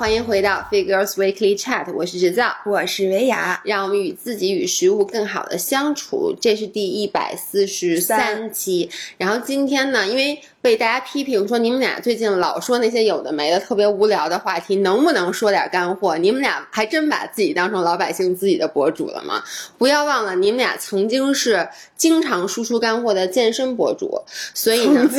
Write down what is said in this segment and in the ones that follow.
欢迎回到 Figures Weekly Chat，我是制造，我是维雅，让我们与自己与食物更好的相处，这是第一百四十三期。然后今天呢，因为被大家批评说你们俩最近老说那些有的没的、特别无聊的话题，能不能说点干货？你们俩还真把自己当成老百姓自己的博主了吗？不要忘了，你们俩曾经是经常输出干货的健身博主，所以呢。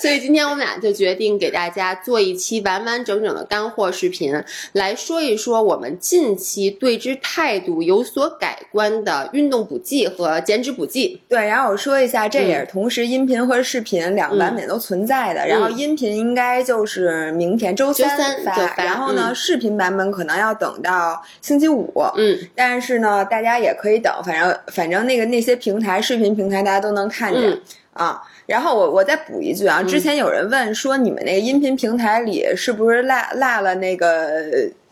所以今天我们俩就决定给大家做一期完完整整的干货视频，来说一说我们近期对之态度有所改观的运动补剂和减脂补剂。对，然后我说一下，这也是同时音频和视频两个版本都存在的。然后音频应该就是明天周三发，然后呢，视频版本可能要等到星期五。嗯，但是呢，大家也可以等，反正反正那个那些平台视频平台大家都能看见啊。然后我我再补一句啊，之前有人问说你们那个音频平台里是不是落落了那个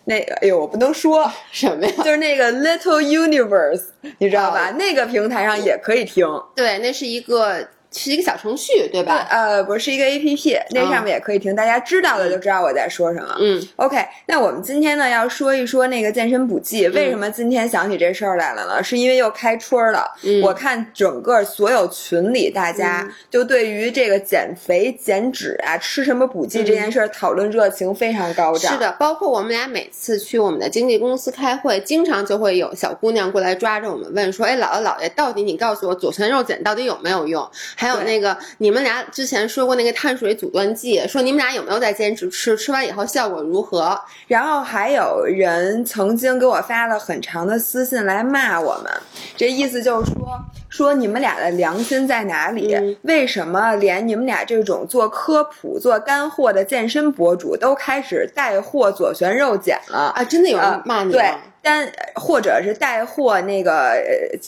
那个？哎呦，我不能说 什么呀？就是那个 Little Universe，你知道吧？那个平台上也可以听。对，那是一个。是一个小程序，对吧？呃，不是一个 A P P，那上面也可以听。大家知道的就知道我在说什么。嗯，OK。那我们今天呢要说一说那个健身补剂。为什么今天想起这事儿来了呢？是因为又开春了。我看整个所有群里大家就对于这个减肥减脂啊，吃什么补剂这件事儿讨论热情非常高涨。是的，包括我们俩每次去我们的经纪公司开会，经常就会有小姑娘过来抓着我们问说：“哎，姥姥姥爷，到底你告诉我左旋肉碱到底有没有用？”还有那个，你们俩之前说过那个碳水阻断剂，说你们俩有没有在坚持吃？吃完以后效果如何？然后还有人曾经给我发了很长的私信来骂我们，这意思就是说，说你们俩的良心在哪里？为什么连你们俩这种做科普、做干货的健身博主都开始带货左旋肉碱了？啊，真的有人骂你吗？对。单或者是带货那个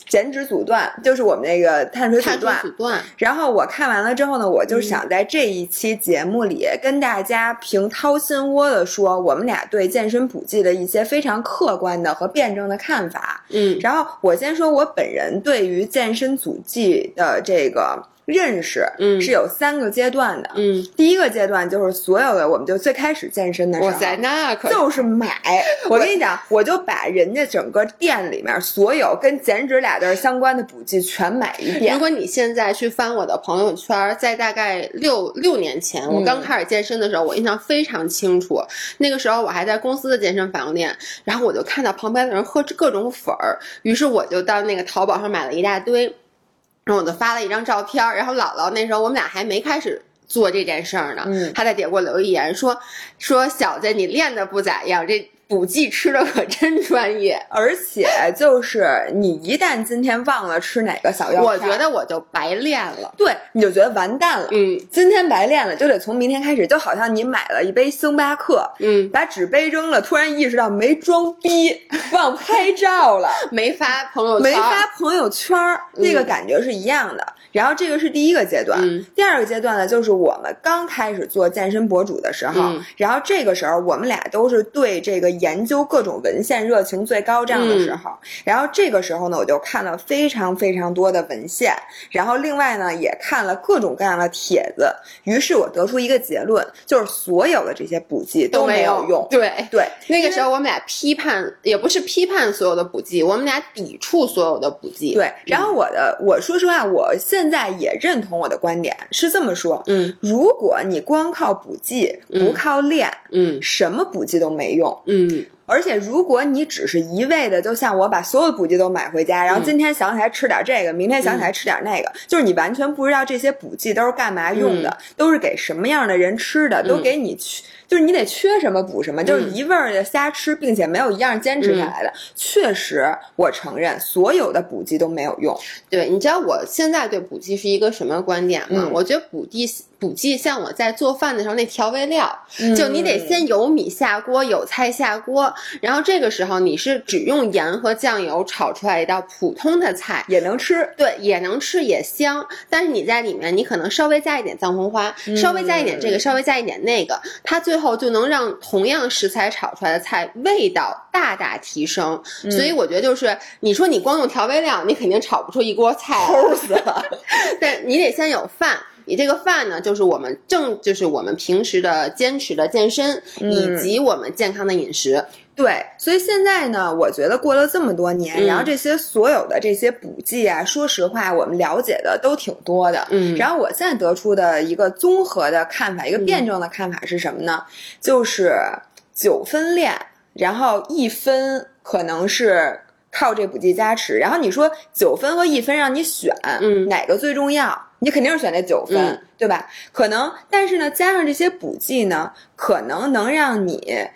减脂阻断，就是我们那个碳水阻断。阻断。然后我看完了之后呢，我就想在这一期节目里跟大家凭掏心窝的说，我们俩对健身补剂的一些非常客观的和辩证的看法。嗯。然后我先说我本人对于健身足迹的这个。认识，嗯，是有三个阶段的，嗯，第一个阶段就是所有的，我们就最开始健身的时候，哇塞，那可就是买。我跟你讲，我就把人家整个店里面所有跟减脂俩字相关的补剂全买一遍。如果你现在去翻我的朋友圈，在大概六六年前，我刚开始健身的时候，我印象非常清楚。那个时候我还在公司的健身房练，然后我就看到旁边的人喝各种粉儿，于是我就到那个淘宝上买了一大堆。然后我就发了一张照片，然后姥姥那时候我们俩还没开始做这件事儿呢，她在底下给我留一言说说小子你练的不咋样，这。补剂吃的可真专业，而且就是你一旦今天忘了吃哪个小药我觉得我就白练了。对，你就觉得完蛋了。嗯，今天白练了，就得从明天开始，就好像你买了一杯星巴克，嗯，把纸杯扔了，突然意识到没装逼，忘拍照了，没发朋友，没发朋友圈，那个感觉是一样的。然后这个是第一个阶段，第二个阶段呢，就是我们刚开始做健身博主的时候，然后这个时候我们俩都是对这个研究各种文献热情最高涨的时候。然后这个时候呢，我就看了非常非常多的文献，然后另外呢也看了各种各样的帖子，于是我得出一个结论，就是所有的这些补剂都没有用。对对，那个时候我们俩批判也不是批判所有的补剂，我们俩抵触所有的补剂。对，然后我的我说实话，我现现在也认同我的观点，是这么说，嗯，如果你光靠补剂，不靠练，嗯，什么补剂都没用，嗯，而且如果你只是一味的，就像我把所有补剂都买回家，然后今天想起来吃点这个，明天想起来吃点那个，就是你完全不知道这些补剂都是干嘛用的，都是给什么样的人吃的，都给你去。就是你得缺什么补什么，就是一味儿的瞎吃，并且没有一样坚持下来的。确实，我承认所有的补剂都没有用。对，你知道我现在对补剂是一个什么观点吗？我觉得补剂。补剂像我在做饭的时候那调味料，就你得先有米下锅，有菜下锅，然后这个时候你是只用盐和酱油炒出来一道普通的菜也能吃，对，也能吃也香。但是你在里面你可能稍微加一点藏红花，稍微加一点这个，稍微加一点那个，它最后就能让同样食材炒出来的菜味道大大提升。所以我觉得就是你说你光用调味料，你肯定炒不出一锅菜，齁死了。但你得先有饭。米这个饭呢，就是我们正就是我们平时的坚持的健身，以及我们健康的饮食。对，所以现在呢，我觉得过了这么多年，然后这些所有的这些补剂啊，说实话，我们了解的都挺多的。嗯，然后我现在得出的一个综合的看法，一个辩证的看法是什么呢？就是九分练，然后一分可能是靠这补剂加持。然后你说九分和一分让你选，嗯，哪个最重要？你肯定是选那九分，对吧？可能，但是呢，加上这些补剂呢，可能能让你。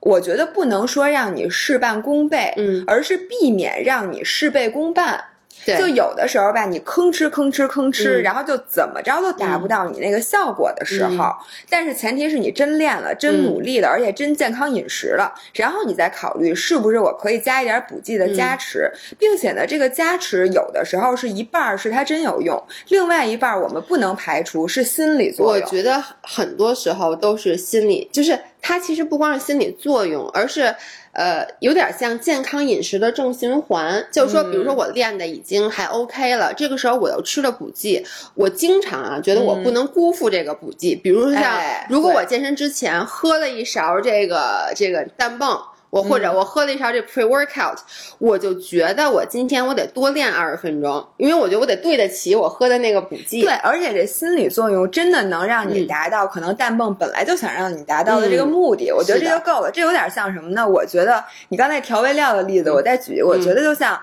我觉得不能说让你事半功倍，嗯，而是避免让你事倍功半。对，就有的时候吧，你吭哧吭哧吭哧，然后就怎么着都达不到你那个效果的时候。但是前提是你真练了，真努力了，而且真健康饮食了，然后你再考虑是不是我可以加一点补剂的加持，并且呢，这个加持有的时候是一半是它真有用，另外一半我们不能排除是心理作用。我觉得很多时候都是心理，就是它其实不光是心理作用，而是。呃，有点像健康饮食的正循环，就是说，比如说我练的已经还 OK 了，这个时候我又吃了补剂，我经常啊觉得我不能辜负这个补剂，比如说像如果我健身之前喝了一勺这个这个氮泵。我或者我喝了一勺这 pre workout，我就觉得我今天我得多练二十分钟，因为我觉得我得对得起我喝的那个补剂。对，而且这心理作用真的能让你达到可能氮泵本来就想让你达到的这个目的。我觉得这就够了。这有点像什么呢？我觉得你刚才调味料的例子，我再举，我觉得就像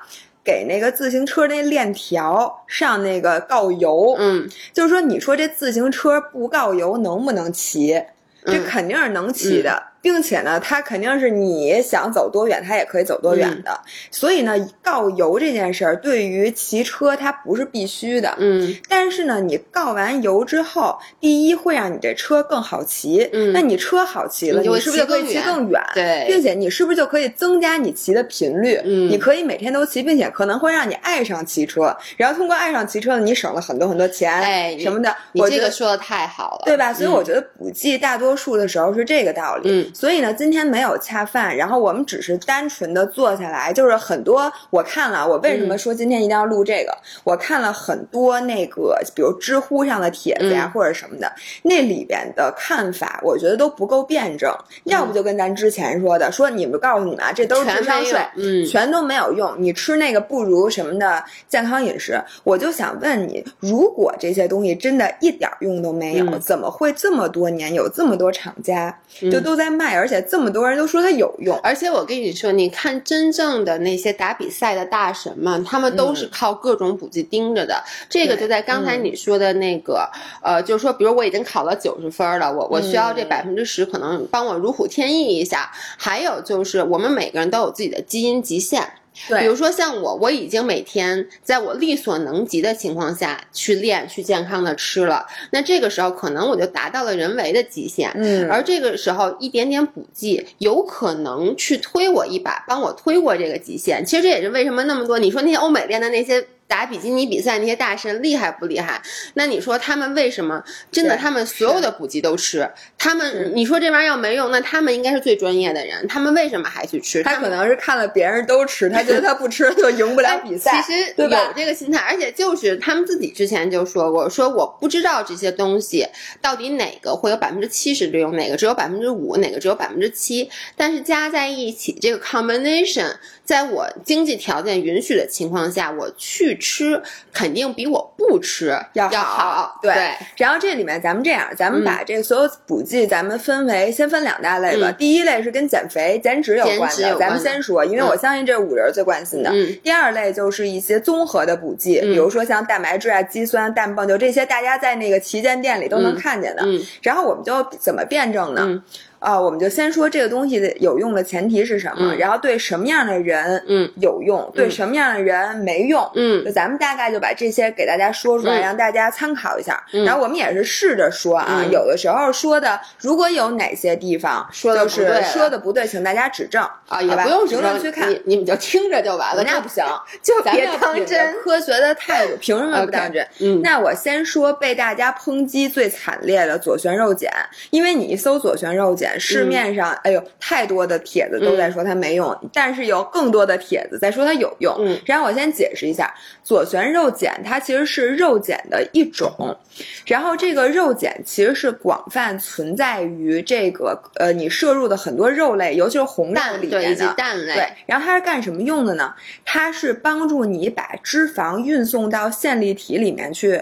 给那个自行车那链条上那个告油。嗯，就是说，你说这自行车不告油能不能骑？这肯定是能骑的。并且呢，它肯定是你想走多远，它也可以走多远的。所以呢，告油这件事儿对于骑车它不是必须的。嗯。但是呢，你告完油之后，第一会让你这车更好骑。嗯。那你车好骑了，你是不是就可以骑更远？对。并且你是不是就可以增加你骑的频率？嗯。你可以每天都骑，并且可能会让你爱上骑车。然后通过爱上骑车呢，你省了很多很多钱，哎，什么的。你这个说的太好了，对吧？所以我觉得补剂大多数的时候是这个道理。嗯。所以呢，今天没有恰饭，然后我们只是单纯的坐下来，就是很多我看了，我为什么说今天一定要录这个？我看了很多那个，比如知乎上的帖子呀，或者什么的，那里边的看法，我觉得都不够辩证。要不就跟咱之前说的，说你们告诉你们啊，这都是智商税，嗯，全都没有用。你吃那个不如什么的健康饮食。我就想问你，如果这些东西真的一点用都没有，怎么会这么多年有这么多厂家就都在卖，而且这么多人都说它有用？而且我跟你说，你看真正的那些打比赛的大神们，他们都是靠各种补剂盯着的。这个就在刚才你说的那个，呃，就是说，比如我已经考了九十分了，我我需要这百分之十，可能帮我如虎添翼一下。还有就是，我们每个人都有自己的基因极限。对，比如说像我，我已经每天在我力所能及的情况下去练，去健康的吃了，那这个时候可能我就达到了人为的极限。嗯，而这个时候一点点补剂有可能去推我一把，帮我推过这个极限。其实这也是为什么那么多你说那些欧美练的那些。打比基尼比赛那些大神厉害不厉害？那你说他们为什么真的？他们所有的补剂都吃。他们你说这玩意儿要没用，那他们应该是最专业的人。他们为什么还去吃？他可能是看了别人都吃，他觉得他不吃就赢不了比赛。其实有这个心态，而且就是他们自己之前就说过，说我不知道这些东西到底哪个会有百分之七十的用，哪个只有百分之五，哪个只有百分之七。但是加在一起这个 combination，在我经济条件允许的情况下，我去。吃肯定比我不吃要好，对。然后这里面咱们这样，咱们把这所有补剂，咱们分为先分两大类吧。第一类是跟减肥、减脂有关的，咱们先说，因为我相信这是五人最关心的。第二类就是一些综合的补剂，比如说像蛋白质啊、肌酸、氮泵，就这些大家在那个旗舰店里都能看见的。然后我们就怎么辩证呢？啊，我们就先说这个东西的有用的前提是什么，然后对什么样的人嗯有用，对什么样的人没用，嗯，就咱们大概就把这些给大家说出来，让大家参考一下。然后我们也是试着说啊，有的时候说的如果有哪些地方说的是说的不对，请大家指正啊，也不用评论区看，你们就听着就完了。那不行，就别当真，科学的态度，凭什么不当真？嗯，那我先说被大家抨击最惨烈的左旋肉碱，因为你一搜左旋肉碱，碱，市面上哎呦太多的帖子都在说它没用，但是有更多的帖子在说它有用。嗯，然后我先解释一下，左旋肉碱它其实是肉碱的一种，然后这个肉碱其实是广泛存在于这个呃你摄入的很多肉类，尤其是红肉里面的蛋类。对，然后它是干什么用的呢？它是帮助你把脂肪运送到线粒体里面去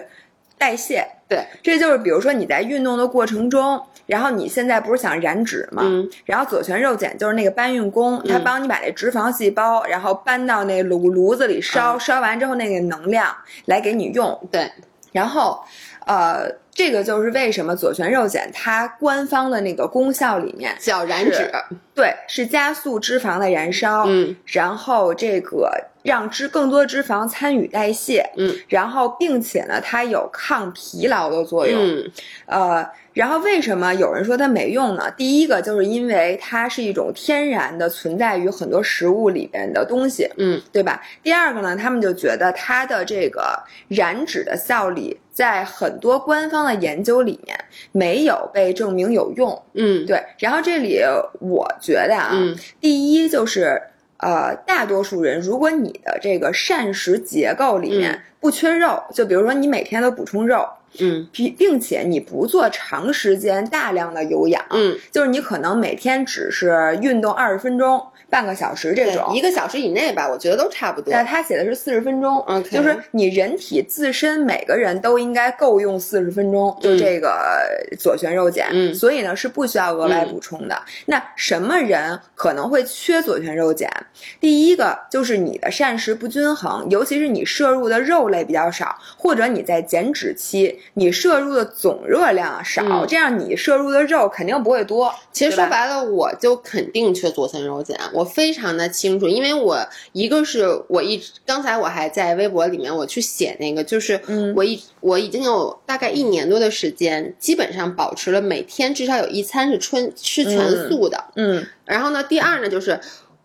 代谢。对，这就是比如说你在运动的过程中，然后你现在不是想燃脂嘛？嗯，然后左旋肉碱就是那个搬运工，他帮你把那脂肪细胞，然后搬到那炉炉子里烧，烧完之后那个能量来给你用。对，然后，呃，这个就是为什么左旋肉碱它官方的那个功效里面叫燃脂，对，是加速脂肪的燃烧，嗯，然后这个。让脂更多脂肪参与代谢，嗯，然后并且呢，它有抗疲劳的作用，嗯，呃，然后为什么有人说它没用呢？第一个就是因为它是一种天然的存在于很多食物里边的东西，嗯，对吧？第二个呢，他们就觉得它的这个燃脂的效力在很多官方的研究里面没有被证明有用，嗯，对。然后这里我觉得啊，第一就是。呃，大多数人，如果你的这个膳食结构里面不缺肉，就比如说你每天都补充肉，嗯，并并且你不做长时间大量的有氧，嗯，就是你可能每天只是运动二十分钟。半个小时这种，一个小时以内吧，我觉得都差不多。那他写的是四十分钟，就是你人体自身每个人都应该够用四十分钟，就这个左旋肉碱，嗯，所以呢是不需要额外补充的。那什么人可能会缺左旋肉碱？第一个就是你的膳食不均衡，尤其是你摄入的肉类比较少，或者你在减脂期，你摄入的总热量少，这样你摄入的肉肯定不会多。其实说白了，我就肯定缺左旋肉碱。我非常的清楚，因为我一个是我一刚才我还在微博里面我去写那个，就是我一我已经有大概一年多的时间，基本上保持了每天至少有一餐是春吃全素的，嗯，然后呢，第二呢就是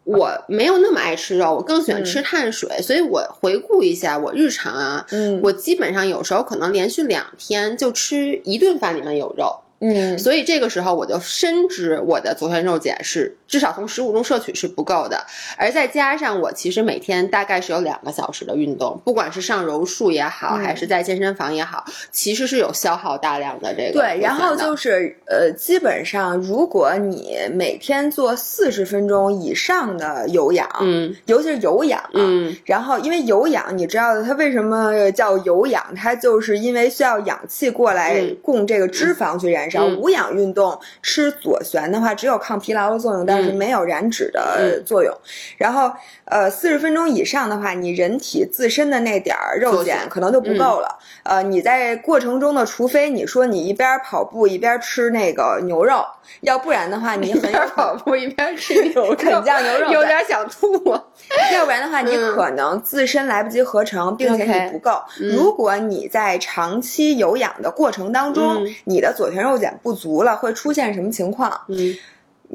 我没有那么爱吃肉，我更喜欢吃碳水，所以我回顾一下我日常啊，嗯，我基本上有时候可能连续两天就吃一顿饭里面有肉。嗯，所以这个时候我就深知我的左旋肉碱是至少从食物中摄取是不够的，而再加上我其实每天大概是有两个小时的运动，不管是上柔术也好，还是在健身房也好，其实是有消耗大量的这个。对，然后就是呃，基本上如果你每天做四十分钟以上的有氧，嗯，尤其是有氧，嗯，然后因为有氧，你知道的，它为什么叫有氧？它就是因为需要氧气过来供这个脂肪去燃。无氧运动吃左旋的话，只有抗疲劳的作用，但是没有燃脂的作用。然后，呃，四十分钟以上的话，你人体自身的那点儿肉碱可能就不够了。呃，你在过程中呢，除非你说你一边跑步一边吃那个牛肉，要不然的话，你很边跑步一边吃牛 肉，啃酱牛肉，有点想吐。要不然的话，你可能自身来不及合成，并且你不够。如果你在长期有氧的过程当中，你的左旋肉碱不足了，会出现什么情况？嗯。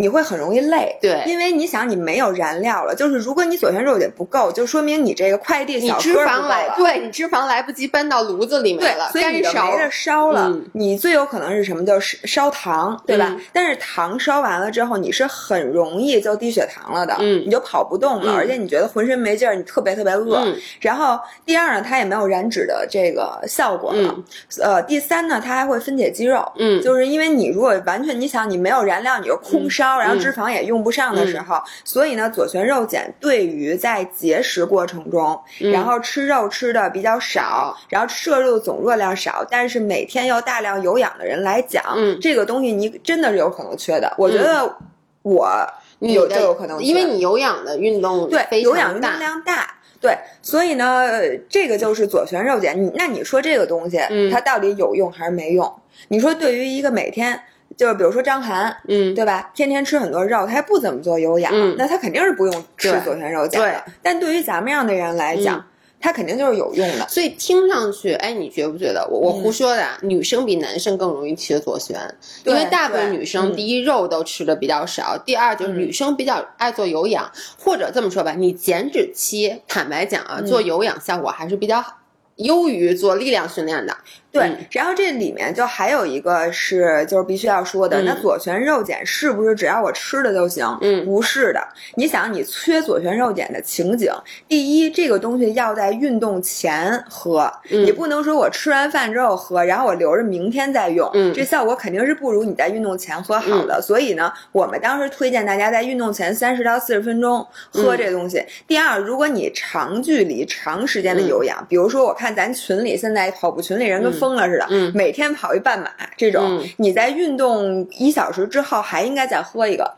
你会很容易累，对，因为你想你没有燃料了，就是如果你左旋肉碱不够，就说明你这个快递小哥不够了，对你脂肪来不及搬到炉子里面了，所以你就没得烧了。你最有可能是什么？就是烧糖，对吧？但是糖烧完了之后，你是很容易就低血糖了的，嗯，你就跑不动了，而且你觉得浑身没劲儿，你特别特别饿。然后第二呢，它也没有燃脂的这个效果了。呃，第三呢，它还会分解肌肉，嗯，就是因为你如果完全你想你没有燃料，你就空烧。烧，然后脂肪也用不上的时候，所以呢，左旋肉碱对于在节食过程中，然后吃肉吃的比较少，然后摄入总热量少，但是每天要大量有氧的人来讲，这个东西你真的是有可能缺的。我觉得我有就有可能，因为你有氧的运动对有氧运动量大，对，所以呢，这个就是左旋肉碱。你那你说这个东西，它到底有用还是没用？你说对于一个每天。就是比如说张涵，嗯，对吧？天天吃很多肉，他还不怎么做有氧，那他肯定是不用吃左旋肉碱的。但对于咱们样的人来讲，他肯定就是有用的。所以听上去，哎，你觉不觉得我我胡说的？女生比男生更容易吃左旋，因为大部分女生第一肉都吃的比较少，第二就是女生比较爱做有氧，或者这么说吧，你减脂期，坦白讲啊，做有氧效果还是比较好。优于做力量训练的。对，然后这里面就还有一个是，就是必须要说的，那左旋肉碱是不是只要我吃了就行？嗯，不是的。你想，你缺左旋肉碱的情景，第一，这个东西要在运动前喝，你不能说我吃完饭之后喝，然后我留着明天再用，嗯，这效果肯定是不如你在运动前喝好的。所以呢，我们当时推荐大家在运动前三十到四十分钟喝这东西。第二，如果你长距离、长时间的有氧，比如说我看咱群里现在跑步群里人跟。疯了似的，嗯，每天跑一半马这种，你在运动一小时之后还应该再喝一个。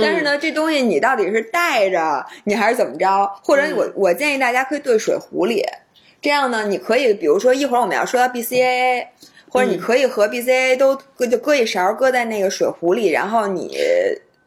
但是呢，这东西你到底是带着你还是怎么着？或者我我建议大家可以兑水壶里，这样呢，你可以比如说一会儿我们要说到 BCAA，或者你可以和 BCAA 都搁就搁一勺搁在那个水壶里，然后你。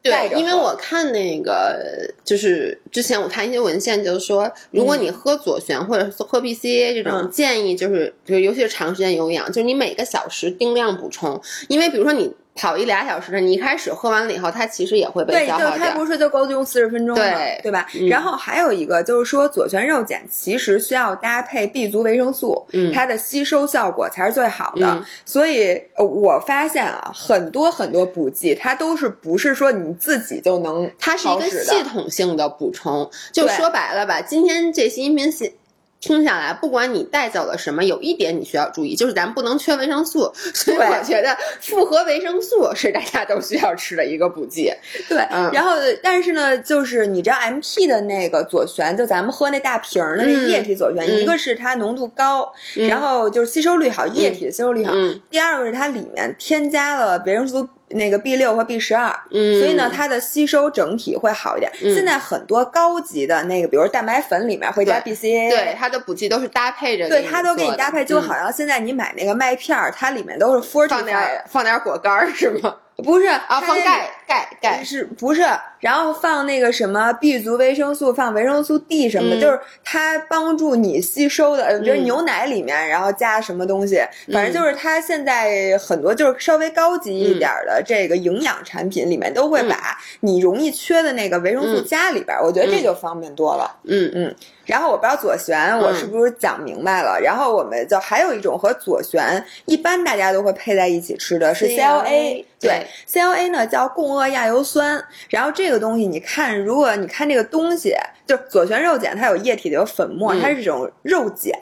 对，因为我看那个，就是之前我看一些文献，就是说，如果你喝左旋或者喝 BCA 这种，建议就是，就是尤其是长时间有氧，就是你每个小时定量补充，因为比如说你。跑一俩小时的，你一开始喝完了以后，它其实也会被消耗掉。对，它不是就够用四十分钟吗？对，对吧？然后还有一个就是说，左旋肉碱其实需要搭配 B 族维生素，它的吸收效果才是最好的。所以我发现啊，很多很多补剂，它都是不是说你自己就能，它是一个系统性的补充。就说白了吧，今天这期音频系。听下来，不管你带走了什么，有一点你需要注意，就是咱不能缺维生素。所以我觉得复合维生素是大家都需要吃的一个补剂。对，然后但是呢，就是你知道 M P 的那个左旋，就咱们喝那大瓶儿的那液体左旋，一个是它浓度高，然后就是吸收率好，液体的吸收率好。第二个是它里面添加了维生素。那个 B 六和 B 十二，嗯，所以呢，它的吸收整体会好一点。现在很多高级的那个，比如蛋白粉里面会加 BCA，对，它的补剂都是搭配着，对，它都给你搭配，就好像现在你买那个麦片儿，它里面都是 forty，放点放点果干是吗？不是啊，放钙钙钙是不是？然后放那个什么 B 族维生素，放维生素 D 什么的，就是它帮助你吸收的。比如牛奶里面，然后加什么东西，反正就是它现在很多就是稍微高级一点的这个营养产品里面都会把你容易缺的那个维生素加里边，我觉得这就方便多了。嗯嗯。然后我不知道左旋我是不是讲明白了。然后我们就还有一种和左旋一般大家都会配在一起吃的是 CLA。对，CLA 呢叫共轭亚油酸，然后这个东西你看，如果你看这个东西，就是左旋肉碱，它有液体的，有粉末，它是这种肉碱，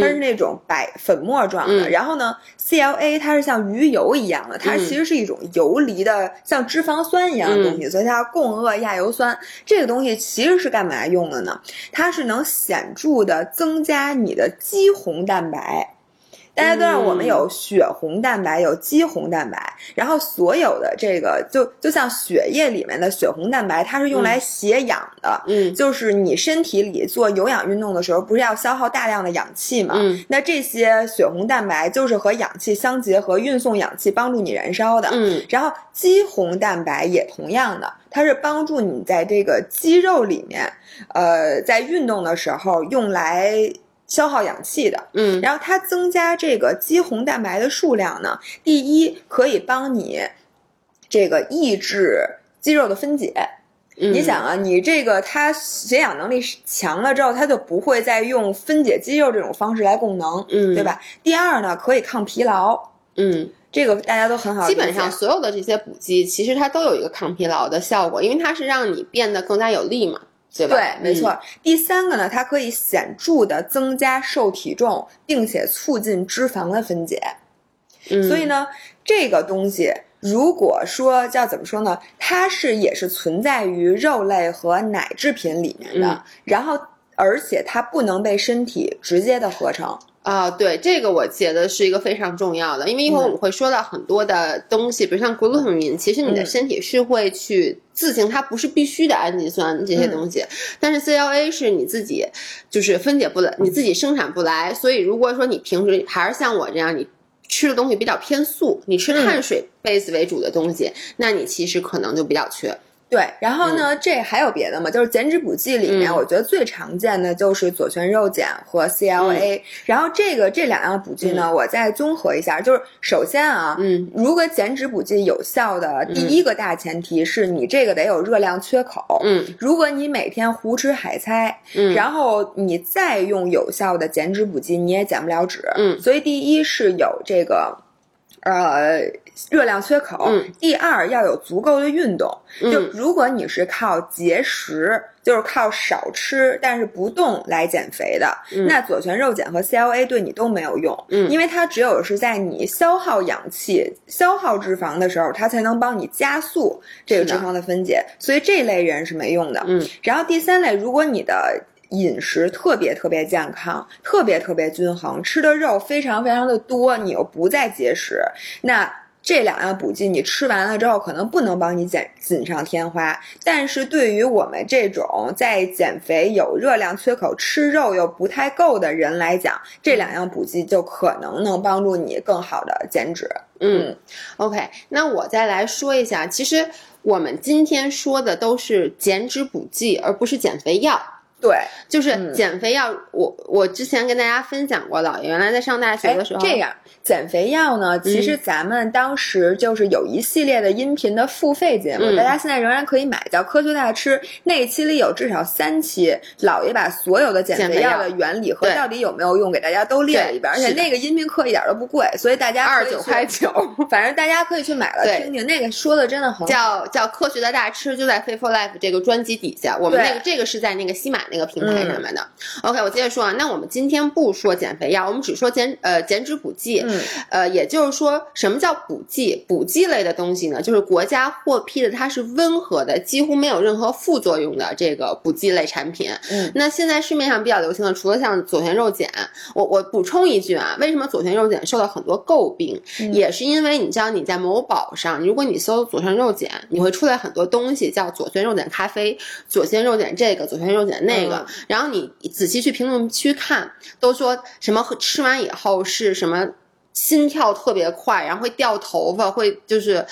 它是那种白粉末状的。然后呢，CLA 它是像鱼油一样的，它其实是一种游离的，像脂肪酸一样的东西，所以它叫共轭亚油酸。这个东西其实是干嘛用的呢？它是能显著的增加你的肌红蛋白。大家都知道，我们有血红蛋白，有肌红蛋白，然后所有的这个就就像血液里面的血红蛋白，它是用来携氧的。嗯，就是你身体里做有氧运动的时候，不是要消耗大量的氧气嘛？嗯，那这些血红蛋白就是和氧气相结合，运送氧气，帮助你燃烧的。嗯，然后肌红蛋白也同样的，它是帮助你在这个肌肉里面，呃，在运动的时候用来。消耗氧气的，嗯，然后它增加这个肌红蛋白的数量呢，第一可以帮你这个抑制肌肉的分解。你想啊，你这个它血氧能力强了之后，它就不会再用分解肌肉这种方式来供能，嗯，对吧？第二呢，可以抗疲劳，嗯，这个大家都很好。基本上所有的这些补剂，其实它都有一个抗疲劳的效果，因为它是让你变得更加有力嘛。对，没错。第三个呢，它可以显著的增加瘦体重，并且促进脂肪的分解。所以呢，这个东西如果说叫怎么说呢，它是也是存在于肉类和奶制品里面的，然后而且它不能被身体直接的合成。啊，对，这个我觉得是一个非常重要的，因为一会儿我们会说到很多的东西，比如像 glutamine，其实你的身体是会去自行，它不是必须的氨基酸这些东西，但是 CLA 是你自己就是分解不来，你自己生产不来，所以如果说你平时还是像我这样，你吃的东西比较偏素，你吃碳水 base 为主的东西，那你其实可能就比较缺。对，然后呢，这还有别的吗？就是减脂补剂里面，我觉得最常见的就是左旋肉碱和 CLA。然后这个这两样补剂呢，我再综合一下，就是首先啊，嗯，如果减脂补剂有效的第一个大前提是你这个得有热量缺口。嗯，如果你每天胡吃海塞，嗯，然后你再用有效的减脂补剂，你也减不了脂。嗯，所以第一是有这个。呃，热量缺口。第二，要有足够的运动。就如果你是靠节食，就是靠少吃但是不动来减肥的，那左旋肉碱和 CLA 对你都没有用。嗯，因为它只有是在你消耗氧气、消耗脂肪的时候，它才能帮你加速这个脂肪的分解。所以这类人是没用的。嗯，然后第三类，如果你的饮食特别特别健康，特别特别均衡，吃的肉非常非常的多，你又不再节食，那这两样补剂你吃完了之后，可能不能帮你减锦上添花，但是对于我们这种在减肥有热量缺口、吃肉又不太够的人来讲，这两样补剂就可能能帮助你更好的减脂。嗯，OK，那我再来说一下，其实我们今天说的都是减脂补剂，而不是减肥药。对，就是减肥药。我我之前跟大家分享过了，原来在上大学的时候，这样减肥药呢，其实咱们当时就是有一系列的音频的付费节目，大家现在仍然可以买，叫《科学大吃》。那一期里有至少三期，老爷把所有的减肥药的原理和到底有没有用给大家都列了一遍，而且那个音频课一点都不贵，所以大家二十九块九，反正大家可以去买了听听。那个说的真的很好叫叫《科学的大吃》，就在 Fit for Life 这个专辑底下。我们那个这个是在那个西马。那个平台上面的，OK，我接着说啊，那我们今天不说减肥药，我们只说减呃减脂补剂，嗯，呃，也就是说，什么叫补剂？补剂类的东西呢，就是国家获批的，它是温和的，几乎没有任何副作用的这个补剂类产品。嗯，那现在市面上比较流行的，除了像左旋肉碱，我我补充一句啊，为什么左旋肉碱受到很多诟病？也是因为你知道你在某宝上，如果你搜左旋肉碱，你会出来很多东西，叫左旋肉碱咖啡、左旋肉碱这个、左旋肉碱那。那个，然后你仔细去评论区看，都说什么吃完以后是什么心跳特别快，然后会掉头发，会就是。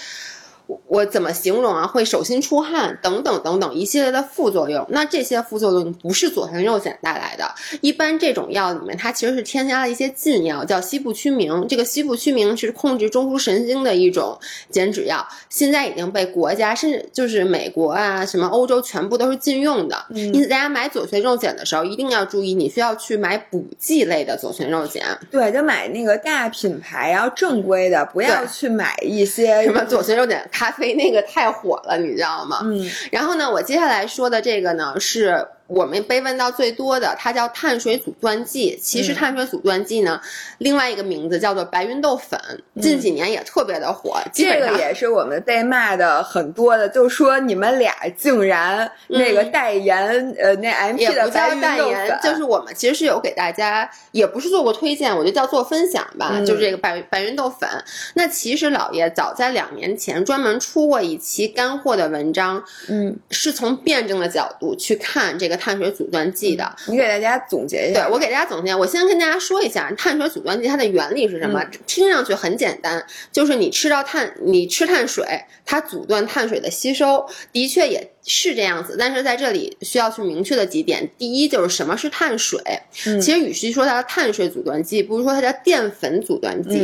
我怎么形容啊？会手心出汗等等等等一系列的副作用。那这些副作用不是左旋肉碱带来的。一般这种药里面，它其实是添加了一些禁药，叫西部曲明。这个西部曲明是控制中枢神经的一种减脂药，现在已经被国家甚至就是美国啊，什么欧洲全部都是禁用的。因此，大家买左旋肉碱的时候一定要注意，你需要去买补剂类的左旋肉碱。对，就买那个大品牌，然后正规的，不要去买一些什么左旋肉碱。咖啡那个太火了，你知道吗？嗯，然后呢，我接下来说的这个呢是。我们被问到最多的，它叫碳水阻断剂。其实碳水阻断剂呢，另外一个名字叫做白芸豆粉，近几年也特别的火。这个也是我们被骂的很多的，就说你们俩竟然那个代言呃那 M P 的白芸豆粉，就是我们其实是有给大家，也不是做过推荐，我就叫做分享吧。就是这个白白芸豆粉。那其实老爷早在两年前专门出过一期干货的文章，嗯，是从辩证的角度去看这个。碳水阻断剂的，你给大家总结一下。对我给大家总结，我先跟大家说一下碳水阻断剂它的原理是什么。听上去很简单，就是你吃到碳，你吃碳水，它阻断碳水的吸收，的确也是这样子。但是在这里需要去明确的几点，第一就是什么是碳水。其实与其说它叫碳水阻断剂，不如说它叫淀粉阻断剂。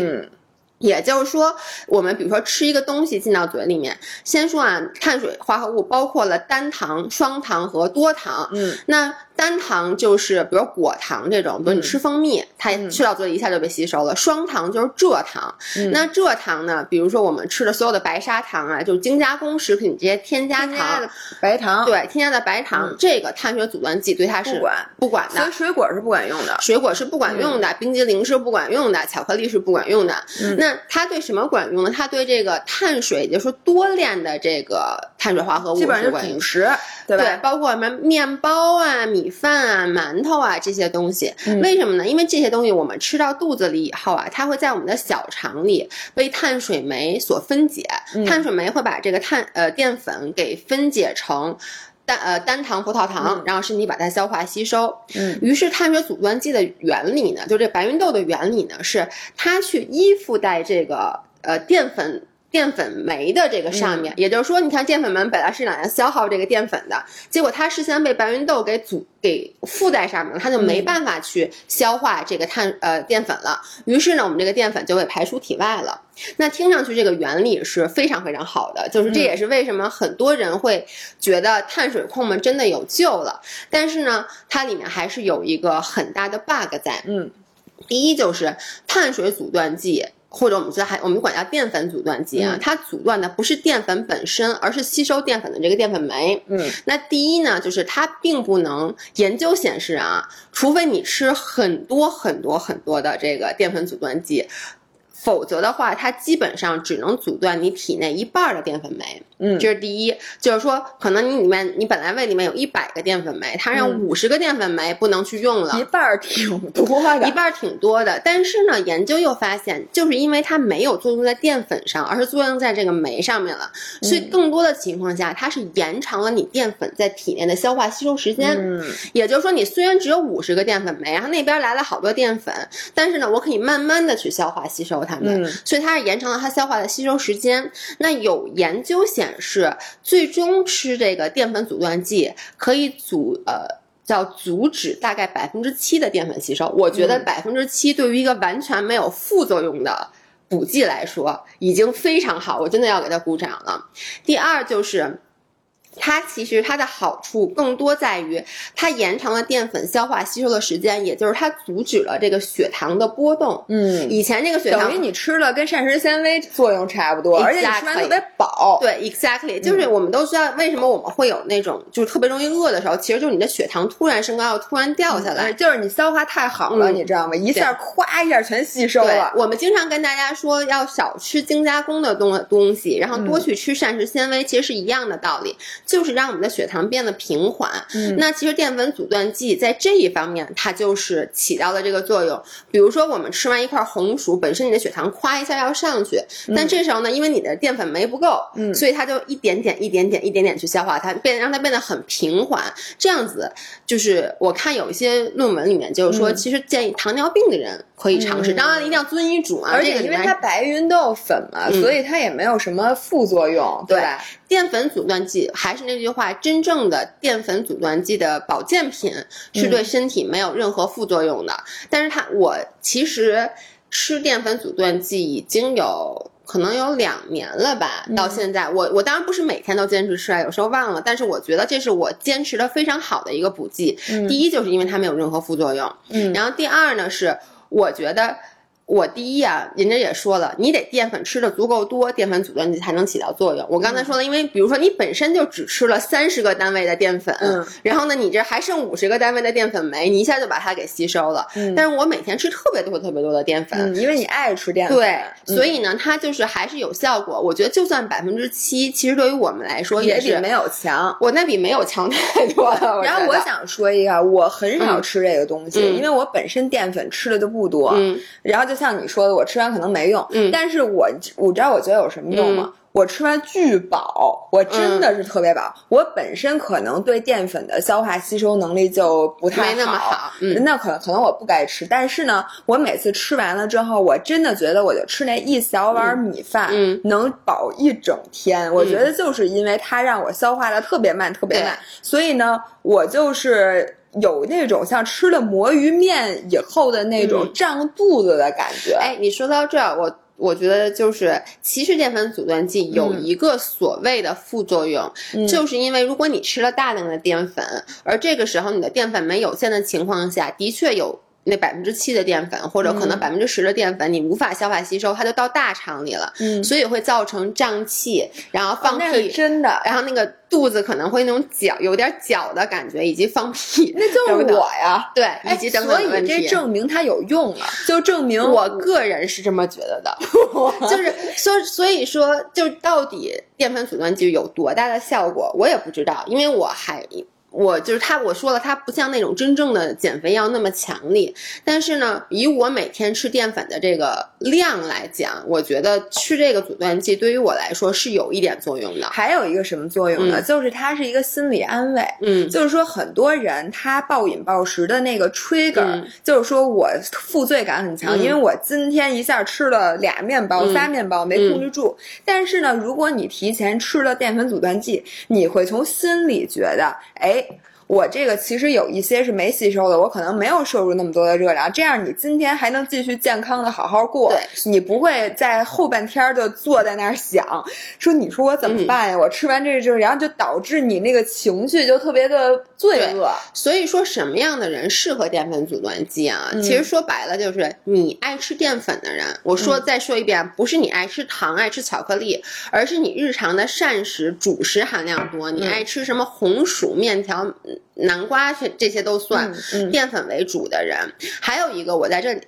也就是说，我们比如说吃一个东西进到嘴里面，先说啊，碳水化合物包括了单糖、双糖和多糖。嗯，那。单糖就是比如果糖这种，比如你吃蜂蜜，它去到嘴里一下就被吸收了。双糖就是蔗糖，那蔗糖呢？比如说我们吃的所有的白砂糖啊，就是精加工食品这些添加糖，白糖对，添加的白糖，这个碳水阻断剂对它是不管不管的。所以水果是不管用的，水果是不管用的，冰激凌是不管用的，巧克力是不管用的。那它对什么管用呢？它对这个碳水，也就是说多链的这个碳水化合物基本上是主食，对吧？对，包括什么面包啊、米。饭啊，馒头啊，这些东西，为什么呢？因为这些东西我们吃到肚子里以后啊，它会在我们的小肠里被碳水酶所分解，碳水酶会把这个碳呃淀粉给分解成单呃单糖葡萄糖，然后身体把它消化吸收。嗯，于是碳水阻断剂的原理呢，就这白芸豆的原理呢，是它去依附在这个呃淀粉。淀粉酶的这个上面，也就是说，你看淀粉酶本来是用来消耗这个淀粉的，结果它事先被白芸豆给阻给附在上面了，它就没办法去消化这个碳呃淀粉了。于是呢，我们这个淀粉就被排出体外了。那听上去这个原理是非常非常好的，就是这也是为什么很多人会觉得碳水控们真的有救了。但是呢，它里面还是有一个很大的 bug 在。嗯，第一就是碳水阻断剂。或者我们说还我们管叫淀粉阻断剂啊，它阻断的不是淀粉本身，而是吸收淀粉的这个淀粉酶。嗯，那第一呢，就是它并不能研究显示啊，除非你吃很多很多很多的这个淀粉阻断剂。否则的话，它基本上只能阻断你体内一半的淀粉酶。嗯，这是第一，就是说，可能你里面你本来胃里面有一百个淀粉酶，它让五十个淀粉酶不能去用了，一半儿挺多的，一半儿挺多的。但是呢，研究又发现，就是因为它没有作用在淀粉上，而是作用在这个酶上面了，所以更多的情况下，它是延长了你淀粉在体内的消化吸收时间。嗯，也就是说，你虽然只有五十个淀粉酶，然后那边来了好多淀粉，但是呢，我可以慢慢的去消化吸收它们，所以它是延长了它消化的吸收时间。那有研究显示，最终吃这个淀粉阻断剂可以阻呃叫阻止大概百分之七的淀粉吸收。我觉得百分之七对于一个完全没有副作用的补剂来说已经非常好，我真的要给他鼓掌了。第二就是。它其实它的好处更多在于，它延长了淀粉消化吸收的时间，也就是它阻止了这个血糖的波动。嗯，以前这个血糖等于你吃了跟膳食纤维作用差不多，而且你吃完特别饱。对，exactly，就是我们都知道为什么我们会有那种就是特别容易饿的时候，其实就是你的血糖突然升高，又突然掉下来，就是你消化太好了，你知道吗？一下咵一下全吸收了。我们经常跟大家说要少吃精加工的东东西，然后多去吃膳食纤维，其实是一样的道理。就是让我们的血糖变得平缓。嗯，那其实淀粉阻断剂在这一方面，它就是起到了这个作用。比如说，我们吃完一块红薯，本身你的血糖咵一下要上去，但这时候呢，因为你的淀粉酶不够，嗯，所以它就一点点、一点点、一点点去消化它，变让它变得很平缓。这样子，就是我看有一些论文里面就是说，其实建议糖尿病的人可以尝试，当然一定要遵医嘱啊。而且因为它白芸豆粉嘛，所以它也没有什么副作用，对吧？淀粉阻断剂还是那句话，真正的淀粉阻断剂的保健品是对身体没有任何副作用的。但是它，我其实吃淀粉阻断剂已经有可能有两年了吧，到现在，我我当然不是每天都坚持吃啊，有时候忘了。但是我觉得这是我坚持的非常好的一个补剂。第一，就是因为它没有任何副作用。嗯，然后第二呢，是我觉得。我第一啊，人家也说了，你得淀粉吃的足够多，淀粉阻断剂才能起到作用。我刚才说了，因为比如说你本身就只吃了三十个单位的淀粉，嗯，然后呢，你这还剩五十个单位的淀粉酶，你一下就把它给吸收了。嗯，但是我每天吃特别多特别多的淀粉，因为你爱吃淀粉，对，所以呢，它就是还是有效果。我觉得就算百分之七，其实对于我们来说也比没有强。我那比没有强太多了。然后我想说一个，我很少吃这个东西，因为我本身淀粉吃的就不多。嗯，然后就像你说的，我吃。完可能没用，嗯，但是我我知道我觉得有什么用吗？我吃完巨饱，我真的是特别饱。我本身可能对淀粉的消化吸收能力就不太那么好，嗯，那可能可能我不该吃。但是呢，我每次吃完了之后，我真的觉得我就吃那一小碗米饭，嗯，能饱一整天。我觉得就是因为它让我消化的特别慢，特别慢，所以呢，我就是。有那种像吃了魔芋面以后的那种胀肚子的感觉。哎，你说到这儿，我我觉得就是，其实淀粉阻断剂有一个所谓的副作用，就是因为如果你吃了大量的淀粉，而这个时候你的淀粉酶有限的情况下，的确有。那百分之七的淀粉，或者可能百分之十的淀粉，你无法消化吸收，它就到大肠里了，嗯，所以会造成胀气，然后放屁，真的，然后那个肚子可能会那种绞，有点绞的感觉，以及放屁，那就是。我呀，对，以及等等问题，所以这。证明它有用了，就证明我个人是这么觉得的，就是所所以说，就到底淀粉阻断剂有多大的效果，我也不知道，因为我还。我就是他，我说了，它不像那种真正的减肥药那么强力，但是呢，以我每天吃淀粉的这个量来讲，我觉得吃这个阻断剂对于我来说是有一点作用的。还有一个什么作用呢？就是它是一个心理安慰。嗯，就是说很多人他暴饮暴食的那个 trigger，就是说我负罪感很强，因为我今天一下吃了俩面包、仨面包没控制住。但是呢，如果你提前吃了淀粉阻断剂，你会从心里觉得，哎。Ouais. 我这个其实有一些是没吸收的，我可能没有摄入那么多的热量，这样你今天还能继续健康的好好过。你不会在后半天就坐在那儿想，说你说我怎么办呀？我吃完这个之后，然后就导致你那个情绪就特别的罪恶。所以说，什么样的人适合淀粉阻断剂啊？其实说白了就是你爱吃淀粉的人。我说再说一遍，不是你爱吃糖、爱吃巧克力，而是你日常的膳食主食含量多，你爱吃什么红薯、面条。南瓜这这些都算淀粉为主的人，还有一个我在这里，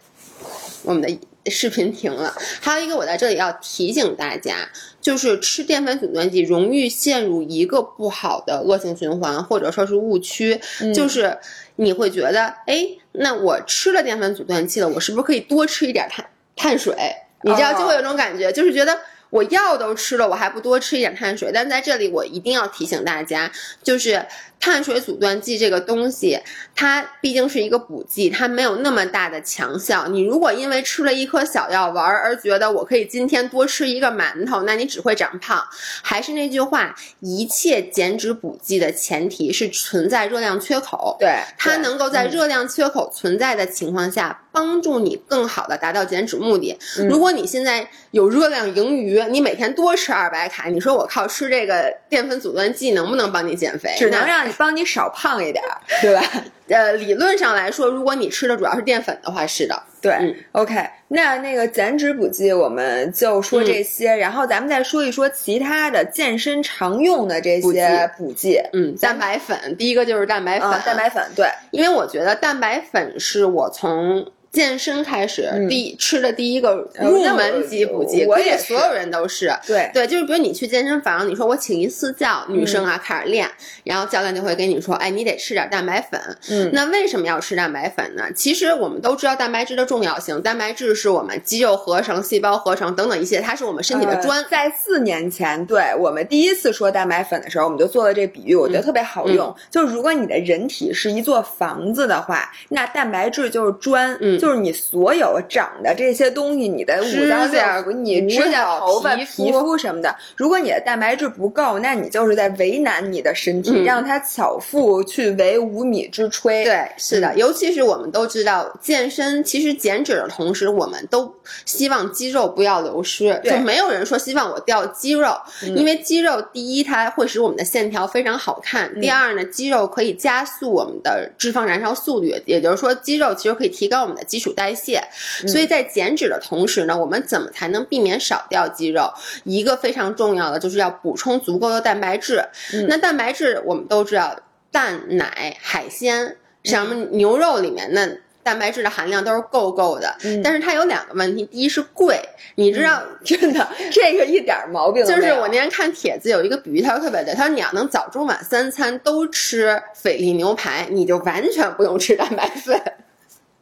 我们的视频停了。还有一个我在这里要提醒大家，就是吃淀粉阻断剂容易陷入一个不好的恶性循环，或者说是误区，就是你会觉得，哎，那我吃了淀粉阻断剂了，我是不是可以多吃一点碳碳水？你知道就会有种感觉，就是觉得。我药都吃了，我还不多吃一点碳水？但在这里，我一定要提醒大家，就是碳水阻断剂这个东西，它毕竟是一个补剂，它没有那么大的强效。你如果因为吃了一颗小药丸而觉得我可以今天多吃一个馒头，那你只会长胖。还是那句话，一切减脂补剂的前提是存在热量缺口，对它能够在热量缺口存在的情况下。帮助你更好的达到减脂目的。如果你现在有热量盈余，你每天多吃二百卡，你说我靠吃这个淀粉阻断剂能不能帮你减肥？只能让你帮你少胖一点，对吧？呃，理论上来说，如果你吃的主要是淀粉的话，是的。对，OK，那那个减脂补剂我们就说这些，然后咱们再说一说其他的健身常用的这些补剂。嗯，蛋白粉，第一个就是蛋白粉，蛋白粉，对，因为我觉得蛋白粉是我从。健身开始第吃的第一个入门级补剂，我也所有人都是。对对，就是比如你去健身房，你说我请一私教，女生啊开始练，然后教练就会跟你说，哎，你得吃点蛋白粉。嗯，那为什么要吃蛋白粉呢？其实我们都知道蛋白质的重要性，蛋白质是我们肌肉合成、细胞合成等等一些，它是我们身体的砖。在四年前，对我们第一次说蛋白粉的时候，我们就做了这比喻，我觉得特别好用。就是如果你的人体是一座房子的话，那蛋白质就是砖，嗯，就是你所有长的这些东西，你的五脏六腑、你指甲、头发、皮肤什么的，如果你的蛋白质不够，那你就是在为难你的身体，让它巧妇去为无米之炊。对，是的，尤其是我们都知道，健身其实减脂的同时，我们都希望肌肉不要流失，就没有人说希望我掉肌肉，因为肌肉第一它会使我们的线条非常好看，第二呢，肌肉可以加速我们的脂肪燃烧速率，也就是说，肌肉其实可以提高我们的基础代谢。所以在减脂的同时呢，我们怎么才能避免少掉肌肉？一个非常重要的就是要补充足够的蛋白质。那蛋白质我们都知道，蛋奶、海鲜，什么牛肉里面那蛋白质的含量都是够够的。但是它有两个问题，第一是贵，你知道，真的这个一点毛病就是我那天看帖子有一个比喻，他说特别对，他说你要能早中晚三餐都吃菲力牛排，你就完全不用吃蛋白粉。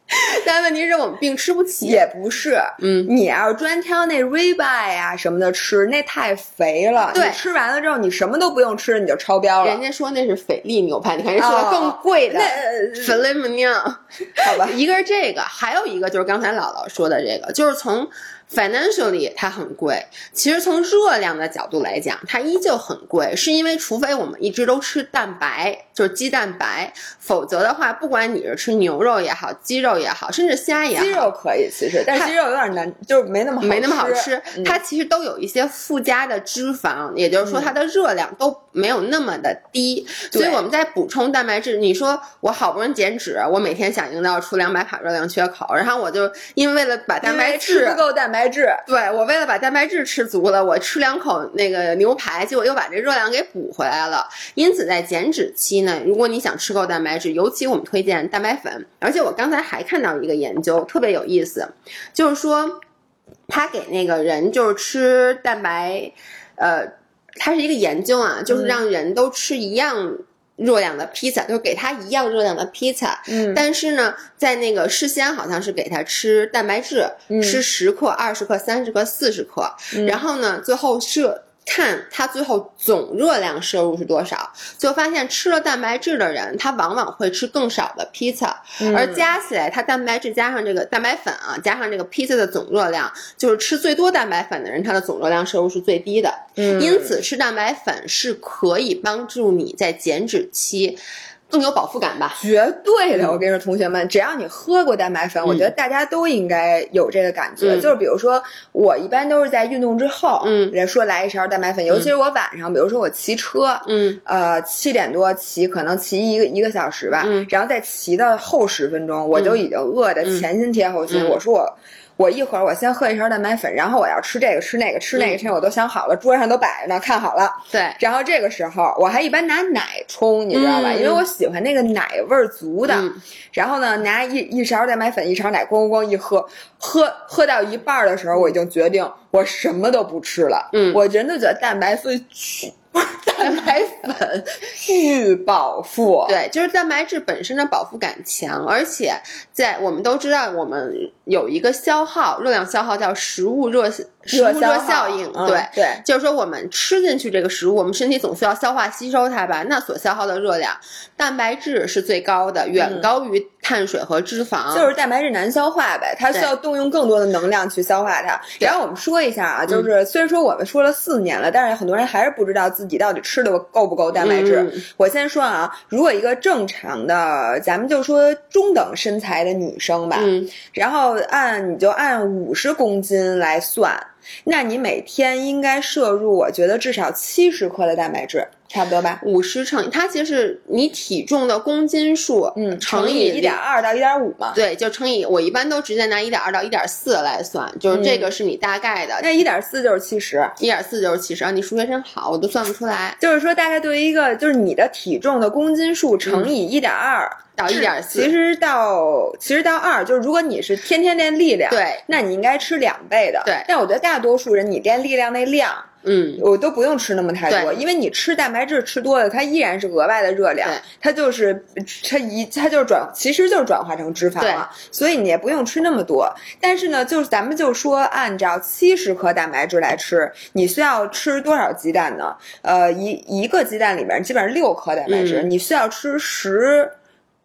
但问题是我们并吃不起，也不是，嗯，你要专挑那 ribeye 呀什么的吃，那太肥了。对，吃完了之后你什么都不用吃，你就超标了。人家说那是菲力牛排，你看人说的更贵的 filet mignon，好吧。一个是这个，还有一个就是刚才姥姥说的这个，就是从。Financially 它很贵，其实从热量的角度来讲，它依旧很贵，是因为除非我们一直都吃蛋白，就是鸡蛋白，否则的话，不管你是吃牛肉也好，鸡肉也好，甚至虾也好，鸡肉可以，其实，但鸡肉有点难，就是没那么没那么好吃，它其实都有一些附加的脂肪，也就是说它的热量都没有那么的低，所以我们在补充蛋白质，你说我好不容易减脂，我每天想营造出两百卡热量缺口，然后我就因为了把蛋白质不够蛋白。白质，对我为了把蛋白质吃足了，我吃两口那个牛排，结果又把这热量给补回来了。因此，在减脂期呢，如果你想吃够蛋白质，尤其我们推荐蛋白粉。而且我刚才还看到一个研究特别有意思，就是说他给那个人就是吃蛋白，呃，它是一个研究啊，就是让人都吃一样。热量的披萨，就是给他一样热量的披萨。嗯，但是呢，在那个事先好像是给他吃蛋白质，吃十克、二十克、三十克、四十克，然后呢，最后是。看他最后总热量摄入是多少，就发现吃了蛋白质的人，他往往会吃更少的披萨，而加起来，他蛋白质加上这个蛋白粉啊，加上这个披萨的总热量，就是吃最多蛋白粉的人，他的总热量摄入是最低的。嗯，因此吃蛋白粉是可以帮助你在减脂期。更有饱腹感吧？绝对的，我跟你说，同学们，只要你喝过蛋白粉，我觉得大家都应该有这个感觉。就是比如说，我一般都是在运动之后，嗯，人说来一勺蛋白粉，尤其是我晚上，比如说我骑车，嗯，呃，七点多骑，可能骑一个一个小时吧，嗯，然后再骑到后十分钟，我就已经饿得前心贴后心。我说我。我一会儿，我先喝一勺蛋白粉，然后我要吃这个吃那个吃那个，这我都想好了，桌上都摆着呢，看好了。对，然后这个时候我还一般拿奶冲，你知道吧？因为我喜欢那个奶味儿足的。然后呢，拿一一勺蛋白粉，一勺奶，咣咣咣一喝，喝喝到一半的时候，我已经决定我什么都不吃了。嗯，我真的觉得蛋白粉去。蛋白粉巨饱腹，对，就是蛋白质本身的饱腹感强，而且在我们都知道，我们有一个消耗热量消耗叫食物热食物热效应，对。对，就是说我们吃进去这个食物，我们身体总需要消化吸收它吧，那所消耗的热量，蛋白质是最高的，远高于碳水和脂肪，就是蛋白质难消化呗，它需要动用更多的能量去消化它。然后我们说一下啊，就是虽然说我们说了四年了，但是很多人还是不知道自己到底吃的够不够蛋白质。我先说啊，如果一个正常的，咱们就说中等身材的女生吧，然后按你就按五十公斤来算，那你每天应该摄入，我觉得至少七十克的蛋白质。差不多吧，五十乘以它其实是你体重的公斤数，嗯，乘以一点二到一点五嘛。对，就乘以我一般都直接拿一点二到一点四来算，就是这个是你大概的。那一点四就是七十，一点四就是七十啊！你数学真好，我都算不出来。就是说，大概对于一个就是你的体重的公斤数乘以一点二到一点四，其实到其实到二，就是如果你是天天练力量，对，那你应该吃两倍的。对，但我觉得大多数人你练力量那量。嗯，我都不用吃那么太多，因为你吃蛋白质吃多了，它依然是额外的热量，它就是它一它就是转，其实就是转化成脂肪了，所以你也不用吃那么多。但是呢，就是咱们就说按照七十克蛋白质来吃，你需要吃多少鸡蛋呢？呃，一一个鸡蛋里面基本上六克蛋白质，你需要吃十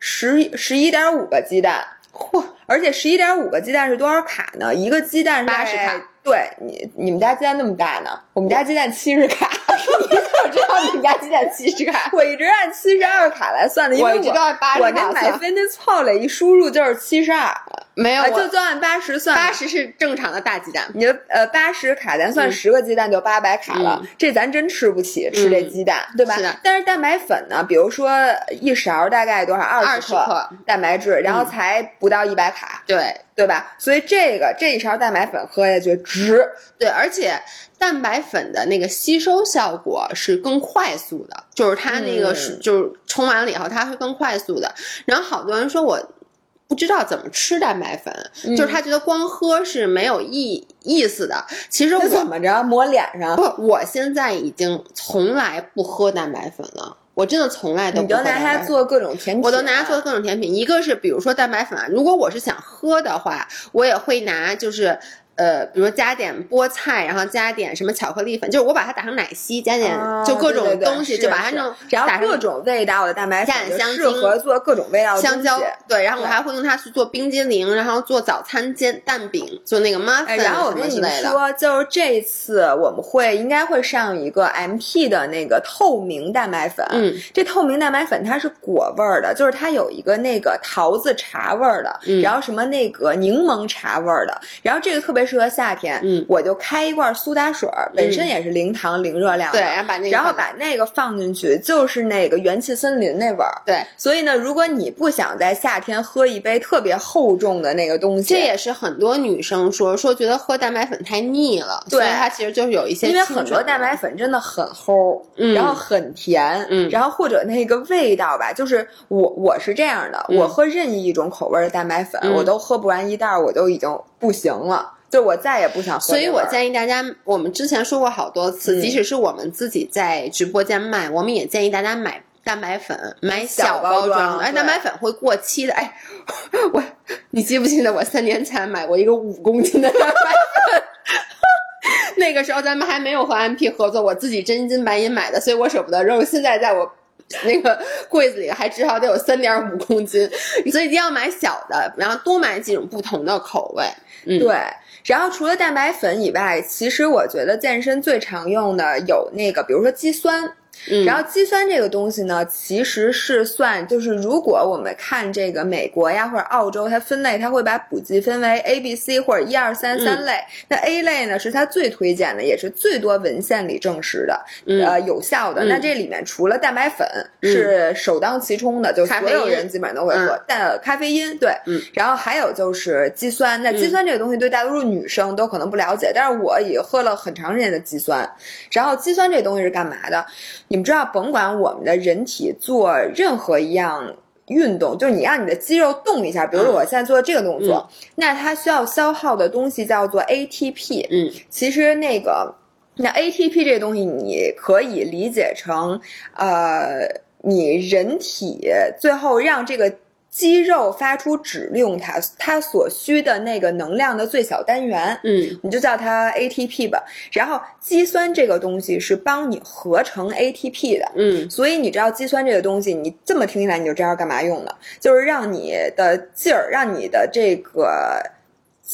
十十一点五个鸡蛋，嚯！而且十一点五个鸡蛋是多少卡呢？一个鸡蛋八十卡。对你，你们家鸡蛋那么大呢？我们家鸡蛋七十卡，你怎么知道你们家鸡蛋七十卡？我一直按七十二卡来算的，因为我知道八十卡。我那买 Fitness Pal 一输入就是七十二，没有，就就按八十算。八十是正常的大鸡蛋，你就呃八十卡，咱算十个鸡蛋就八百卡了，这咱真吃不起，吃这鸡蛋，对吧？但是蛋白粉呢，比如说一勺大概多少？二十克蛋白质，然后才不到一百卡，对。对吧？所以这个这一勺蛋白粉喝下去值。对，而且蛋白粉的那个吸收效果是更快速的，就是它那个是就是冲完了以后它会更快速的。然后好多人说我不知道怎么吃蛋白粉，就是他觉得光喝是没有意意思的。其实我怎么着抹脸上？不，我现在已经从来不喝蛋白粉了。我真的从来都不。你都拿它做各种甜品。我都拿它做各种甜品，一个是比如说蛋白粉啊，如果我是想喝的话，我也会拿就是。呃，比如加点菠菜，然后加点什么巧克力粉，就是我把它打成奶昔，加点就各种东西，就把它弄，然后各种味道的蛋白加点香精，适合做各种味道的香蕉。对，然后我还会用它去做冰激凌，然后做早餐煎蛋饼，做那个 muffin 然后我跟你说，就是这次我们会应该会上一个 MP 的那个透明蛋白粉。嗯，这透明蛋白粉它是果味儿的，就是它有一个那个桃子茶味儿的，然后什么那个柠檬茶味儿的，然后这个特别。适合夏天，嗯，我就开一罐苏打水，本身也是零糖零热量的，对，然后把那个，然后把那个放进去，就是那个元气森林那味儿，对。所以呢，如果你不想在夏天喝一杯特别厚重的那个东西，这也是很多女生说说觉得喝蛋白粉太腻了，对，它其实就是有一些，因为很多蛋白粉真的很齁，嗯，然后很甜，嗯，然后或者那个味道吧，就是我我是这样的，我喝任意一种口味的蛋白粉，我都喝不完一袋，我都已经不行了。就我再也不想喝。所以我建议大家，我们之前说过好多次，即使是我们自己在直播间卖，我们也建议大家买蛋白粉，买小包装的。哎，蛋白粉会过期的。哎，我，你记不记得我三年前买过一个五公斤的蛋白粉？那个时候咱们还没有和 M P 合作，我自己真金白银买的，所以我舍不得扔。现在在我那个柜子里还至少得有三点五公斤，所以一定要买小的，然后多买几种不同的口味。嗯，对。然后除了蛋白粉以外，其实我觉得健身最常用的有那个，比如说肌酸。然后肌酸这个东西呢，其实是算就是如果我们看这个美国呀或者澳洲，它分类它会把补剂分为 A、B、C 或者一二三三类。那 A 类呢是它最推荐的，也是最多文献里证实的，呃有效的。那这里面除了蛋白粉是首当其冲的，就所有人基本上都会喝。但咖啡因对，然后还有就是肌酸。那肌酸这个东西对大多数女生都可能不了解，但是我也喝了很长时间的肌酸。然后肌酸这东西是干嘛的？你们知道，甭管我们的人体做任何一样运动，就是你让你的肌肉动一下，比如说我现在做这个动作，那它需要消耗的东西叫做 ATP。嗯，其实那个那 ATP 这东西，你可以理解成，呃，你人体最后让这个。肌肉发出指令，它它所需的那个能量的最小单元，嗯，你就叫它 ATP 吧。然后肌酸这个东西是帮你合成 ATP 的，嗯，所以你知道肌酸这个东西，你这么听起来你就知道干嘛用的，就是让你的劲儿，让你的这个。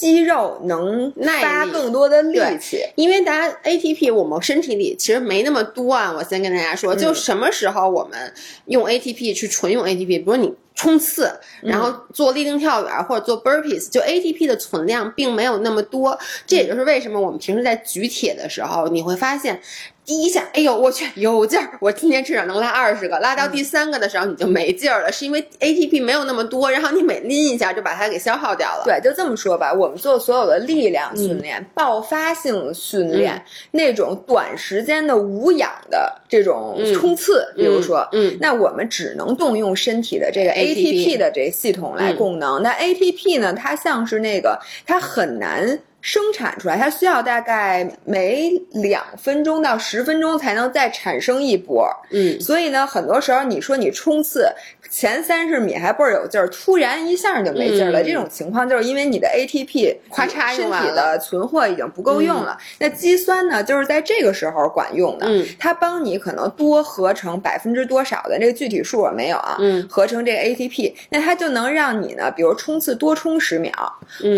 肌肉能发更多的力气，因为大家 ATP 我们身体里其实没那么多啊。我先跟大家说，就什么时候我们用 ATP 去纯用 ATP，比如你冲刺，然后做立定跳远或者做 burpees，就 ATP 的存量并没有那么多。这也就是为什么我们平时在举铁的时候，你会发现。第一下，哎呦我去有劲儿！我今天至少能拉二十个，拉到第三个的时候你就没劲儿了，是因为 ATP 没有那么多，然后你每拎一下就把它给消耗掉了。对，就这么说吧，我们做所有的力量训练、爆发性训练，那种短时间的无氧的这种冲刺，比如说，嗯，那我们只能动用身体的这个 ATP 的这系统来供能。那 ATP 呢，它像是那个，它很难。生产出来，它需要大概每两分钟到十分钟才能再产生一波。嗯，所以呢，很多时候你说你冲刺前三十米还倍儿有劲儿，突然一下就没劲儿了，这种情况就是因为你的 ATP 咔嚓身体的存货已经不够用了。那肌酸呢，就是在这个时候管用的，它帮你可能多合成百分之多少的这个具体数我没有啊，嗯，合成这个 ATP，那它就能让你呢，比如冲刺多冲十秒，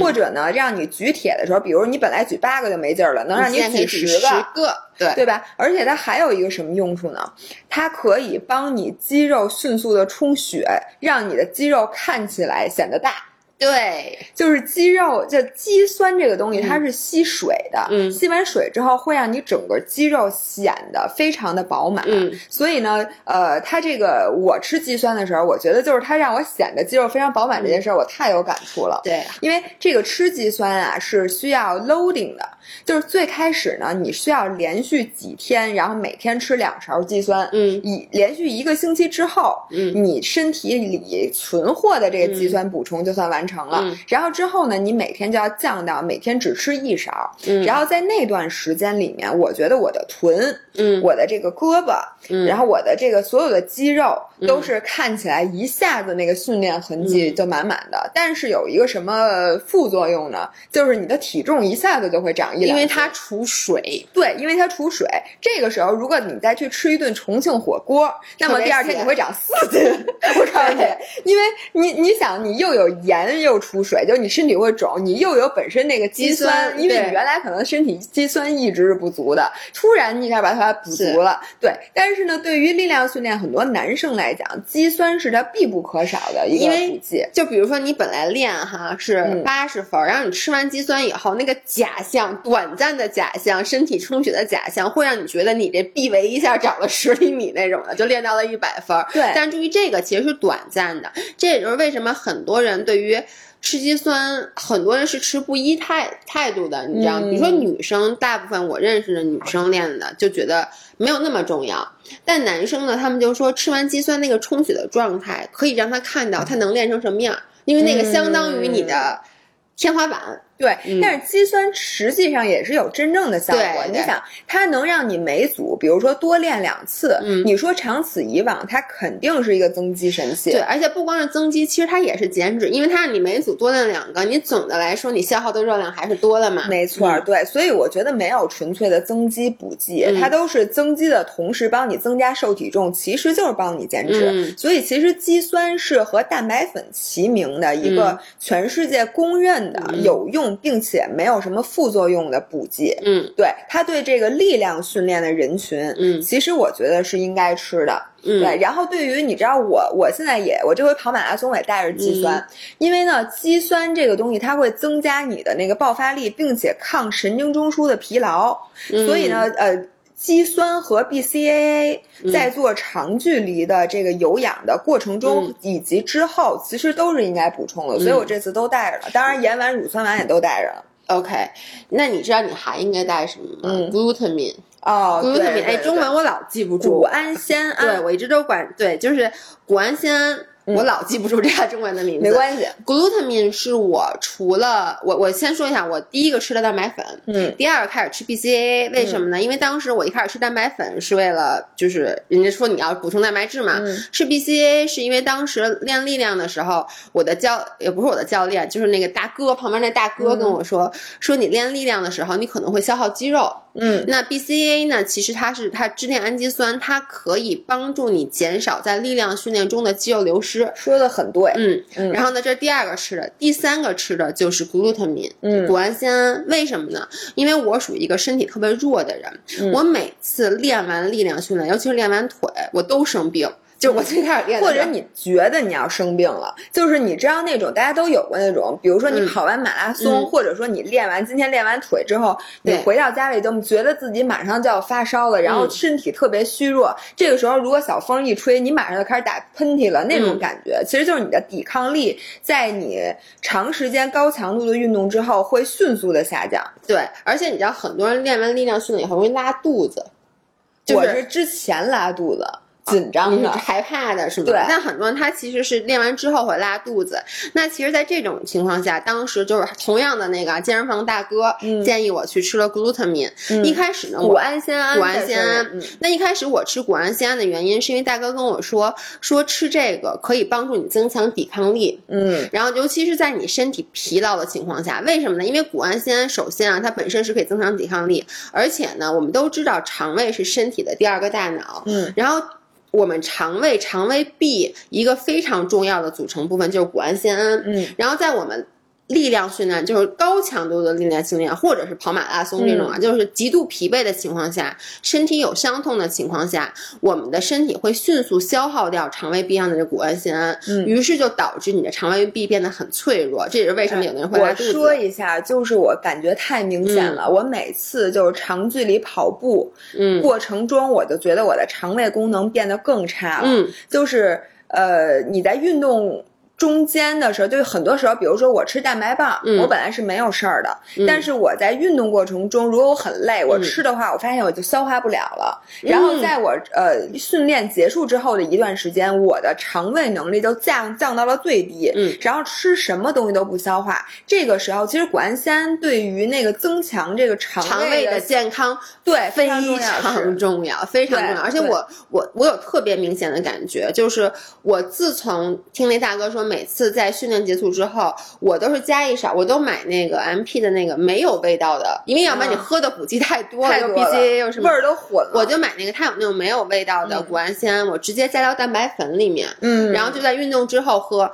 或者呢，让你举铁的时候。比如你本来举八个就没劲儿了，能让你举十个，对对吧？而且它还有一个什么用处呢？它可以帮你肌肉迅速的充血，让你的肌肉看起来显得大。对，就是肌肉，就肌酸这个东西，它是吸水的。嗯，吸完水之后，会让你整个肌肉显得非常的饱满。嗯，所以呢，呃，它这个我吃肌酸的时候，我觉得就是它让我显得肌肉非常饱满这件事儿，我太有感触了。对，因为这个吃肌酸啊是需要 loading 的，就是最开始呢，你需要连续几天，然后每天吃两勺肌酸。嗯，以连续一个星期之后，嗯，你身体里存货的这个肌酸补充就算完成。成了，然后之后呢，你每天就要降到每天只吃一勺，嗯然后在那段时间里面，我觉得我的臀，嗯，我的这个胳膊，嗯，然后我的这个所有的肌肉都是看起来一下子那个训练痕迹就满满的，但是有一个什么副作用呢？就是你的体重一下子就会长一两，因为它储水，对，因为它储水。这个时候，如果你再去吃一顿重庆火锅，那么第二天你会长四斤。我告诉你，因为你你想，你又有盐。又储水，就你身体会肿，你又有本身那个肌酸，因为你原来可能身体肌酸一直是不足的，突然你一下把它补足了，对。但是呢，对于力量训练，很多男生来讲，肌酸是他必不可少的一个补剂。就比如说你本来练哈是八十分，然后你吃完肌酸以后，那个假象，短暂的假象，身体充血的假象，会让你觉得你这臂围一下长了十厘米那种的，就练到了一百分。对。但注意这个其实是短暂的，这也就是为什么很多人对于吃肌酸，很多人是持不一态态度的，你知道？比如说女生，大部分我认识的女生练的就觉得没有那么重要，但男生呢，他们就说吃完肌酸那个充血的状态，可以让他看到他能练成什么样，因为那个相当于你的天花板。对，但是肌酸实际上也是有真正的效果。你想，它能让你每组，比如说多练两次，你说长此以往，它肯定是一个增肌神器。对，而且不光是增肌，其实它也是减脂，因为它让你每组多练两个，你总的来说你消耗的热量还是多的嘛。没错，对，所以我觉得没有纯粹的增肌补剂，它都是增肌的同时帮你增加瘦体重，其实就是帮你减脂。所以其实肌酸是和蛋白粉齐名的一个全世界公认的有用，并且没有什么副作用的补剂。嗯，对，它对这个力量训练的人群，嗯，其实我觉得是应该吃的。嗯对，然后对于你知道我，我现在也我这回跑马拉松我也带着肌酸，因为呢，肌酸这个东西它会增加你的那个爆发力，并且抗神经中枢的疲劳，所以呢，呃，肌酸和 BCAA 在做长距离的这个有氧的过程中以及之后，其实都是应该补充的，所以我这次都带着了，当然盐丸、乳酸丸也都带着了。OK，那你知道你还应该带什么吗？Glutamine。哦，谷氨酰，哎，中文我老记不住。谷氨酰胺，对我一直都管，对，就是谷氨酰胺。我老记不住这个中文的名字，没关系。glutamine 是我除了我，我先说一下，我第一个吃的蛋白粉，嗯，第二个开始吃 BCAA，为什么呢？因为当时我一开始吃蛋白粉是为了，就是人家说你要补充蛋白质嘛，吃 BCAA 是因为当时练力量的时候，我的教也不是我的教练，就是那个大哥旁边那大哥跟我说，说你练力量的时候，你可能会消耗肌肉，嗯，那 BCAA 呢，其实它是它支链氨基酸，它可以帮助你减少在力量训练中的肌肉流失。说的很对，嗯，然后呢，这是第二个吃的，第三个吃的就是 glutamine，嗯，谷氨酰胺。为什么呢？因为我属于一个身体特别弱的人，我每次练完力量训练，尤其是练完腿，我都生病。就我最开始练，或者你觉得你要生病了，就是你知道那种大家都有过那种，比如说你跑完马拉松，或者说你练完今天练完腿之后，你回到家里就觉得自己马上就要发烧了，然后身体特别虚弱。这个时候如果小风一吹，你马上就开始打喷嚏了，那种感觉其实就是你的抵抗力在你长时间高强度的运动之后会迅速的下降。对，而且你知道很多人练完力量训练以后容易拉肚子，我是之前拉肚子。紧张的、害怕的是吗？对。但很多人他其实是练完之后会拉肚子。那其实，在这种情况下，当时就是同样的那个健身房大哥建议我去吃了 glutamine。一开始呢，谷氨酰胺。谷氨酰胺。那一开始我吃谷氨酰胺的原因，是因为大哥跟我说，说吃这个可以帮助你增强抵抗力。嗯。然后，尤其是在你身体疲劳的情况下，为什么呢？因为谷氨酰胺首先啊，它本身是可以增强抵抗力，而且呢，我们都知道肠胃是身体的第二个大脑。嗯。然后。我们肠胃，肠胃壁一个非常重要的组成部分就是谷氨酰胺。嗯，然后在我们。力量训练就是高强度的力量训练，或者是跑马拉松这种啊，就是极度疲惫的情况下，身体有伤痛的情况下，我们的身体会迅速消耗掉肠胃壁上的这谷氨酰胺，嗯，于是就导致你的肠胃壁变得很脆弱。这也是为什么有的人会拉肚子。我说一下，就是我感觉太明显了，我每次就是长距离跑步，嗯，过程中我就觉得我的肠胃功能变得更差了，嗯，就是呃，你在运动。中间的时候，就很多时候，比如说我吃蛋白棒，我本来是没有事儿的，但是我在运动过程中，如果我很累，我吃的话，我发现我就消化不了了。然后在我呃训练结束之后的一段时间，我的肠胃能力就降降到了最低，嗯，然后吃什么东西都不消化。这个时候，其实谷氨酰胺对于那个增强这个肠胃的健康，对非常重要，非常重要。而且我我我有特别明显的感觉，就是我自从听那大哥说。每次在训练结束之后，我都是加一勺，我都买那个 M P 的那个没有味道的，因为要不然你喝的补剂太多了，又 B C A 又什么味儿都混了。我就买那个，它有那种没有味道的谷氨酰胺，我直接加到蛋白粉里面，嗯，然后就在运动之后喝。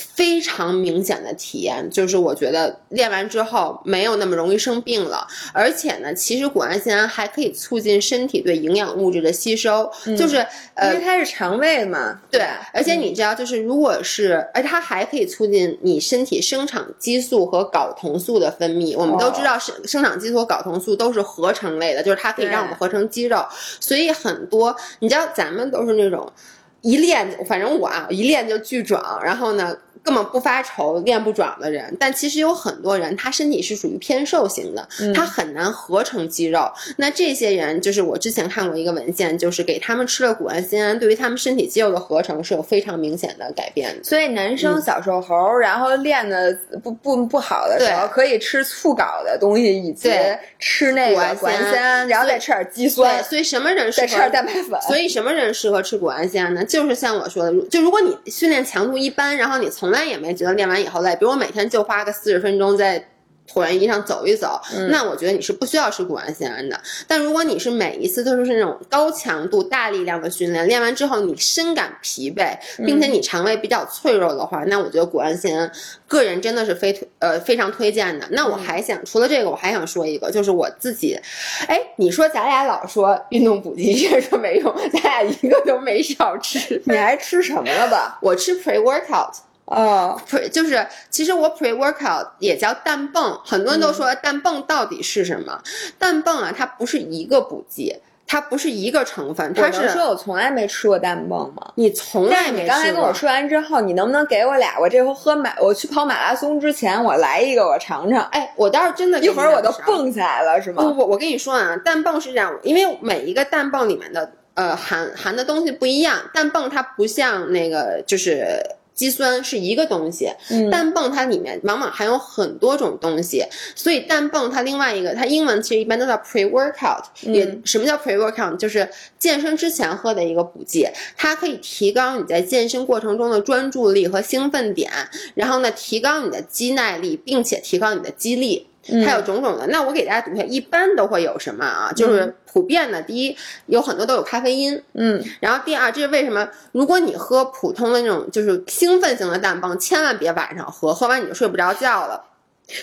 非常明显的体验就是，我觉得练完之后没有那么容易生病了，而且呢，其实谷氨酰胺还可以促进身体对营养物质的吸收，就是呃，因为它是肠胃嘛，对，而且你知道，就是如果是，而它还可以促进你身体生长激素和睾酮素的分泌。我们都知道，生生长激素和睾酮素都是合成类的，就是它可以让我们合成肌肉，所以很多你知道，咱们都是那种。一练，反正我啊，一练就巨壮，然后呢。根本不发愁练不壮的人，但其实有很多人，他身体是属于偏瘦型的，他很难合成肌肉。那这些人，就是我之前看过一个文献，就是给他们吃了谷氨酰胺，对于他们身体肌肉的合成是有非常明显的改变的。所以男生小瘦猴，然后练的不不不好的时候，可以吃促睾的东西，以及吃那个谷氨酰胺，然后再吃点肌酸。所以什么人适合吃点蛋白粉？所以什么人适合吃谷氨酰胺呢？就是像我说的，就如果你训练强度一般，然后你从从来也没觉得练完以后累，比如我每天就花个四十分钟在椭圆仪上走一走，那我觉得你是不需要吃谷氨酰胺的。但如果你是每一次都是那种高强度、大力量的训练，练完之后你深感疲惫，并且你肠胃比较脆弱的话，那我觉得谷氨酰胺，个人真的是非推呃非常推荐的。那我还想除了这个，我还想说一个，就是我自己，哎，你说咱俩老说运动补剂，确实没用，咱俩一个都没少吃。你还吃什么了吧？我吃 pre workout。哦，pre 就是其实我 pre workout 也叫氮泵，很多人都说氮泵到底是什么？氮泵啊，它不是一个补剂，它不是一个成分，它是。说我从来没吃过氮泵吗？你从来没。刚才跟我说完之后，你能不能给我俩？我这回喝马，我去跑马拉松之前，我来一个，我尝尝。哎，我倒是真的，一会儿我都蹦起来了，是吗？不不，我跟你说啊，氮泵是这样，因为每一个氮泵里面的呃含含的东西不一样，氮泵它不像那个就是。肌酸是一个东西，氮泵它里面往往含有很多种东西，所以氮泵它另外一个，它英文其实一般都叫 pre workout，也什么叫 pre workout？就是健身之前喝的一个补剂，它可以提高你在健身过程中的专注力和兴奋点，然后呢，提高你的肌耐力，并且提高你的肌力。还有种种的，那我给大家读一下，一般都会有什么啊？就是普遍的，第一，有很多都有咖啡因，嗯，然后第二，这是为什么？如果你喝普通的那种就是兴奋型的蛋泵，千万别晚上喝，喝完你就睡不着觉了。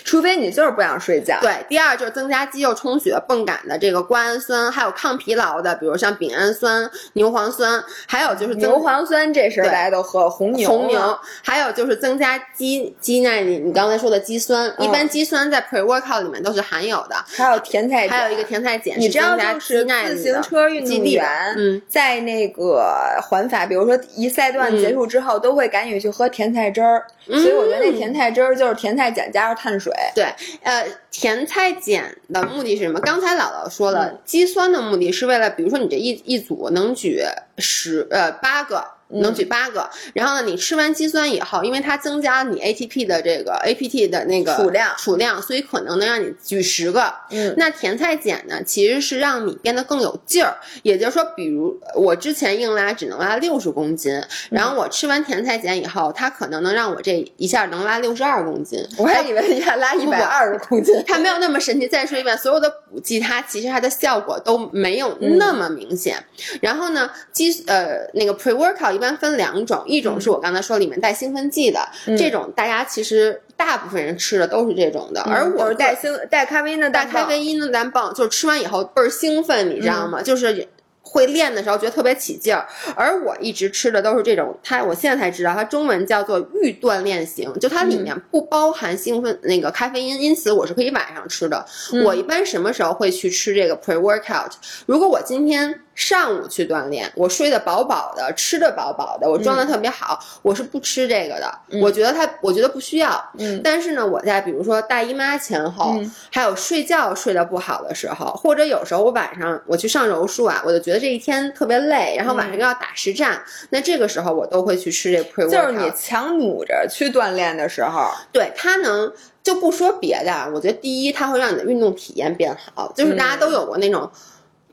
除非你就是不想睡觉。对，第二就是增加肌肉充血、泵感的这个瓜氨酸，还有抗疲劳的，比如像丙氨酸、牛磺酸，还有就是牛磺酸，这事大家都喝红牛。红牛，还有就是增加肌肌耐力。你刚才说的肌酸，一般肌酸在 pre workout 里面都是含有的。还有甜菜，还有一个甜菜碱，你知道就是自行车运动员在那个环法，比如说一赛段结束之后，都会赶紧去喝甜菜汁儿。所以我觉得那甜菜汁儿就是甜菜碱加上碳水。对，呃，甜菜碱的目的是什么？刚才姥姥说了，肌酸的目的是为了，比如说你这一一组能举十呃八个。能举八个，然后呢，你吃完肌酸以后，因为它增加你 ATP 的这个 APT 的那个储量储量，所以可能能让你举十个。嗯，那甜菜碱呢，其实是让你变得更有劲儿。也就是说，比如我之前硬拉只能拉六十公斤，然后我吃完甜菜碱以后，它可能能让我这一下能拉六十二公斤。我还以为一下拉一百二十公斤，它没有那么神奇。再说一遍，所有的补剂它其实它的效果都没有那么明显。然后呢，肌呃那个 pre workout 一般分两种。一种是我刚才说里面带兴奋剂的，这种大家其实大部分人吃的都是这种的，而我是带兴带咖啡因的带咖啡因的单泵，就是吃完以后倍儿兴奋，你知道吗？就是。会练的时候觉得特别起劲儿，而我一直吃的都是这种，它我现在才知道它中文叫做预锻炼型，就它里面不包含兴奋那个咖啡因，因此我是可以晚上吃的。我一般什么时候会去吃这个 pre workout？如果我今天上午去锻炼，我睡得饱饱的，吃得饱饱的，我状态特别好，我是不吃这个的。我觉得它，我觉得不需要。嗯，但是呢，我在比如说大姨妈前后，还有睡觉睡得不好的时候，或者有时候我晚上我去上柔术啊，我就觉得。这一天特别累，然后晚上又要打实战，那这个时候我都会去吃这 pre workout。就是你强努着去锻炼的时候，对它能就不说别的，我觉得第一它会让你的运动体验变好，就是大家都有过那种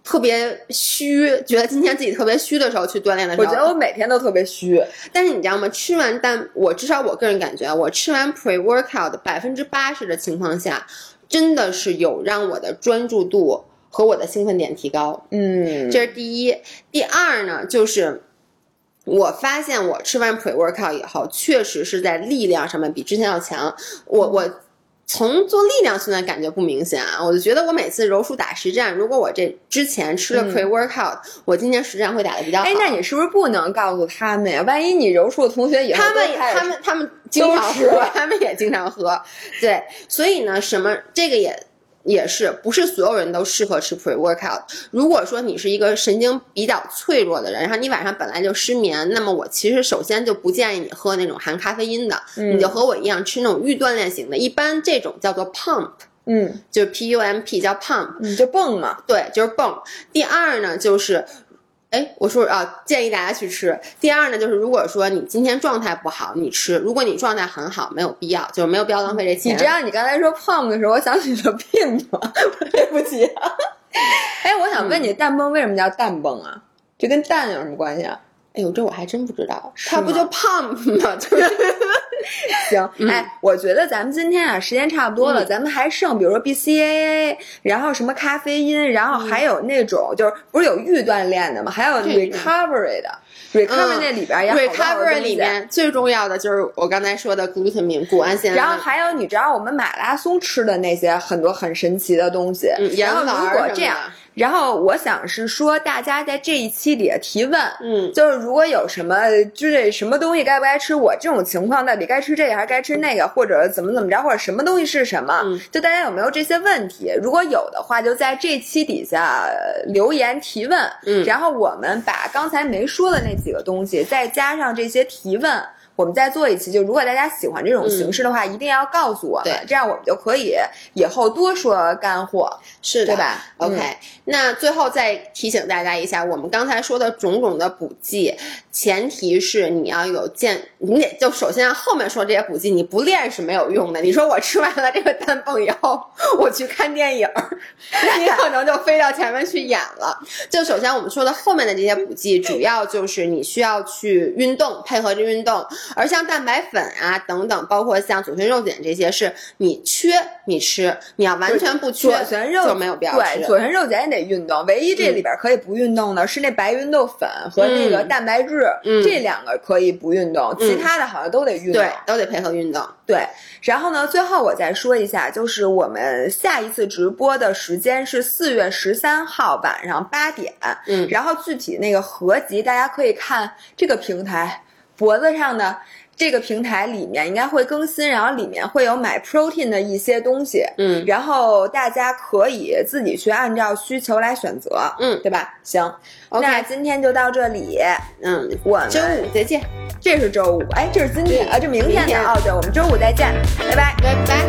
特别虚，觉得今天自己特别虚的时候去锻炼的时候，我觉得我每天都特别虚。但是你知道吗？吃完蛋我至少我个人感觉，我吃完 pre workout 百分之八十的情况下，真的是有让我的专注度。和我的兴奋点提高，嗯，这是第一。第二呢，就是我发现我吃完 pre workout 以后，确实是在力量上面比之前要强。我我从做力量训练感觉不明显啊，我就觉得我每次柔术打实战，如果我这之前吃了 pre workout，我今天实战会打的比较好。哎，那你是不是不能告诉他们呀？万一你柔术的同学以后他们他们他们经常喝，他们也经常喝。对，所以呢，什么这个也。也是，不是所有人都适合吃 pre workout。如果说你是一个神经比较脆弱的人，然后你晚上本来就失眠，那么我其实首先就不建议你喝那种含咖啡因的，你就和我一样吃那种预锻炼型的。一般这种叫做 pump，嗯，就是 P U M P 叫 pump，就蹦嘛。对，就是蹦。第二呢，就是。哎，我说啊，建议大家去吃。第二呢，就是如果说你今天状态不好，你吃；如果你状态很好，没有必要，就是没有必要浪费这钱。你这样，你刚才说胖的时候，我想起了病吗？对不起。哎，我想问你，蛋崩为什么叫蛋崩啊？这跟蛋有什么关系啊？哎呦，这我还真不知道。他不就 pump 吗？行，哎，我觉得咱们今天啊，时间差不多了，咱们还剩，比如说 BCAA，然后什么咖啡因，然后还有那种就是不是有预锻炼的吗？还有 recovery 的，recovery 那里边也 recovery 里面最重要的就是我刚才说的 glutamine 谷氨酰胺。然后还有你知道我们马拉松吃的那些很多很神奇的东西。然后如果这样。然后我想是说，大家在这一期里提问，嗯，就是如果有什么，就是什么东西该不该吃，我这种情况到底该吃这个还是该吃那个，或者怎么怎么着，或者什么东西是什么，就大家有没有这些问题？如果有的话，就在这期底下留言提问，嗯，然后我们把刚才没说的那几个东西，再加上这些提问。我们再做一期，就如果大家喜欢这种形式的话，一定要告诉我们，这样我们就可以以后多说干货，是对吧？OK，那最后再提醒大家一下，我们刚才说的种种的补剂，前提是你要有健，你得就首先后面说这些补剂，你不练是没有用的。你说我吃完了这个氮泵以后，我去看电影，你可能就飞到前面去演了。就首先我们说的后面的这些补剂，主要就是你需要去运动，配合着运动。而像蛋白粉啊等等，包括像左旋肉碱这些，是你缺你吃，你要完全不缺，左旋肉就没有必要吃。对，左旋肉碱也得运动，唯一这里边可以不运动的是那白芸豆粉和那个蛋白质，这两个可以不运动，其他的好像都得运动，对，都得配合运动。对，然后呢，最后我再说一下，就是我们下一次直播的时间是四月十三号晚上八点，嗯，然后具体那个合集大家可以看这个平台。脖子上的这个平台里面应该会更新，然后里面会有买 protein 的一些东西，嗯，然后大家可以自己去按照需求来选择，嗯，对吧？行，那今天就到这里，嗯，我们周五再见，这是周五，哎，这是今天啊，这明天的哦，对，我们周五再见，拜拜，拜拜。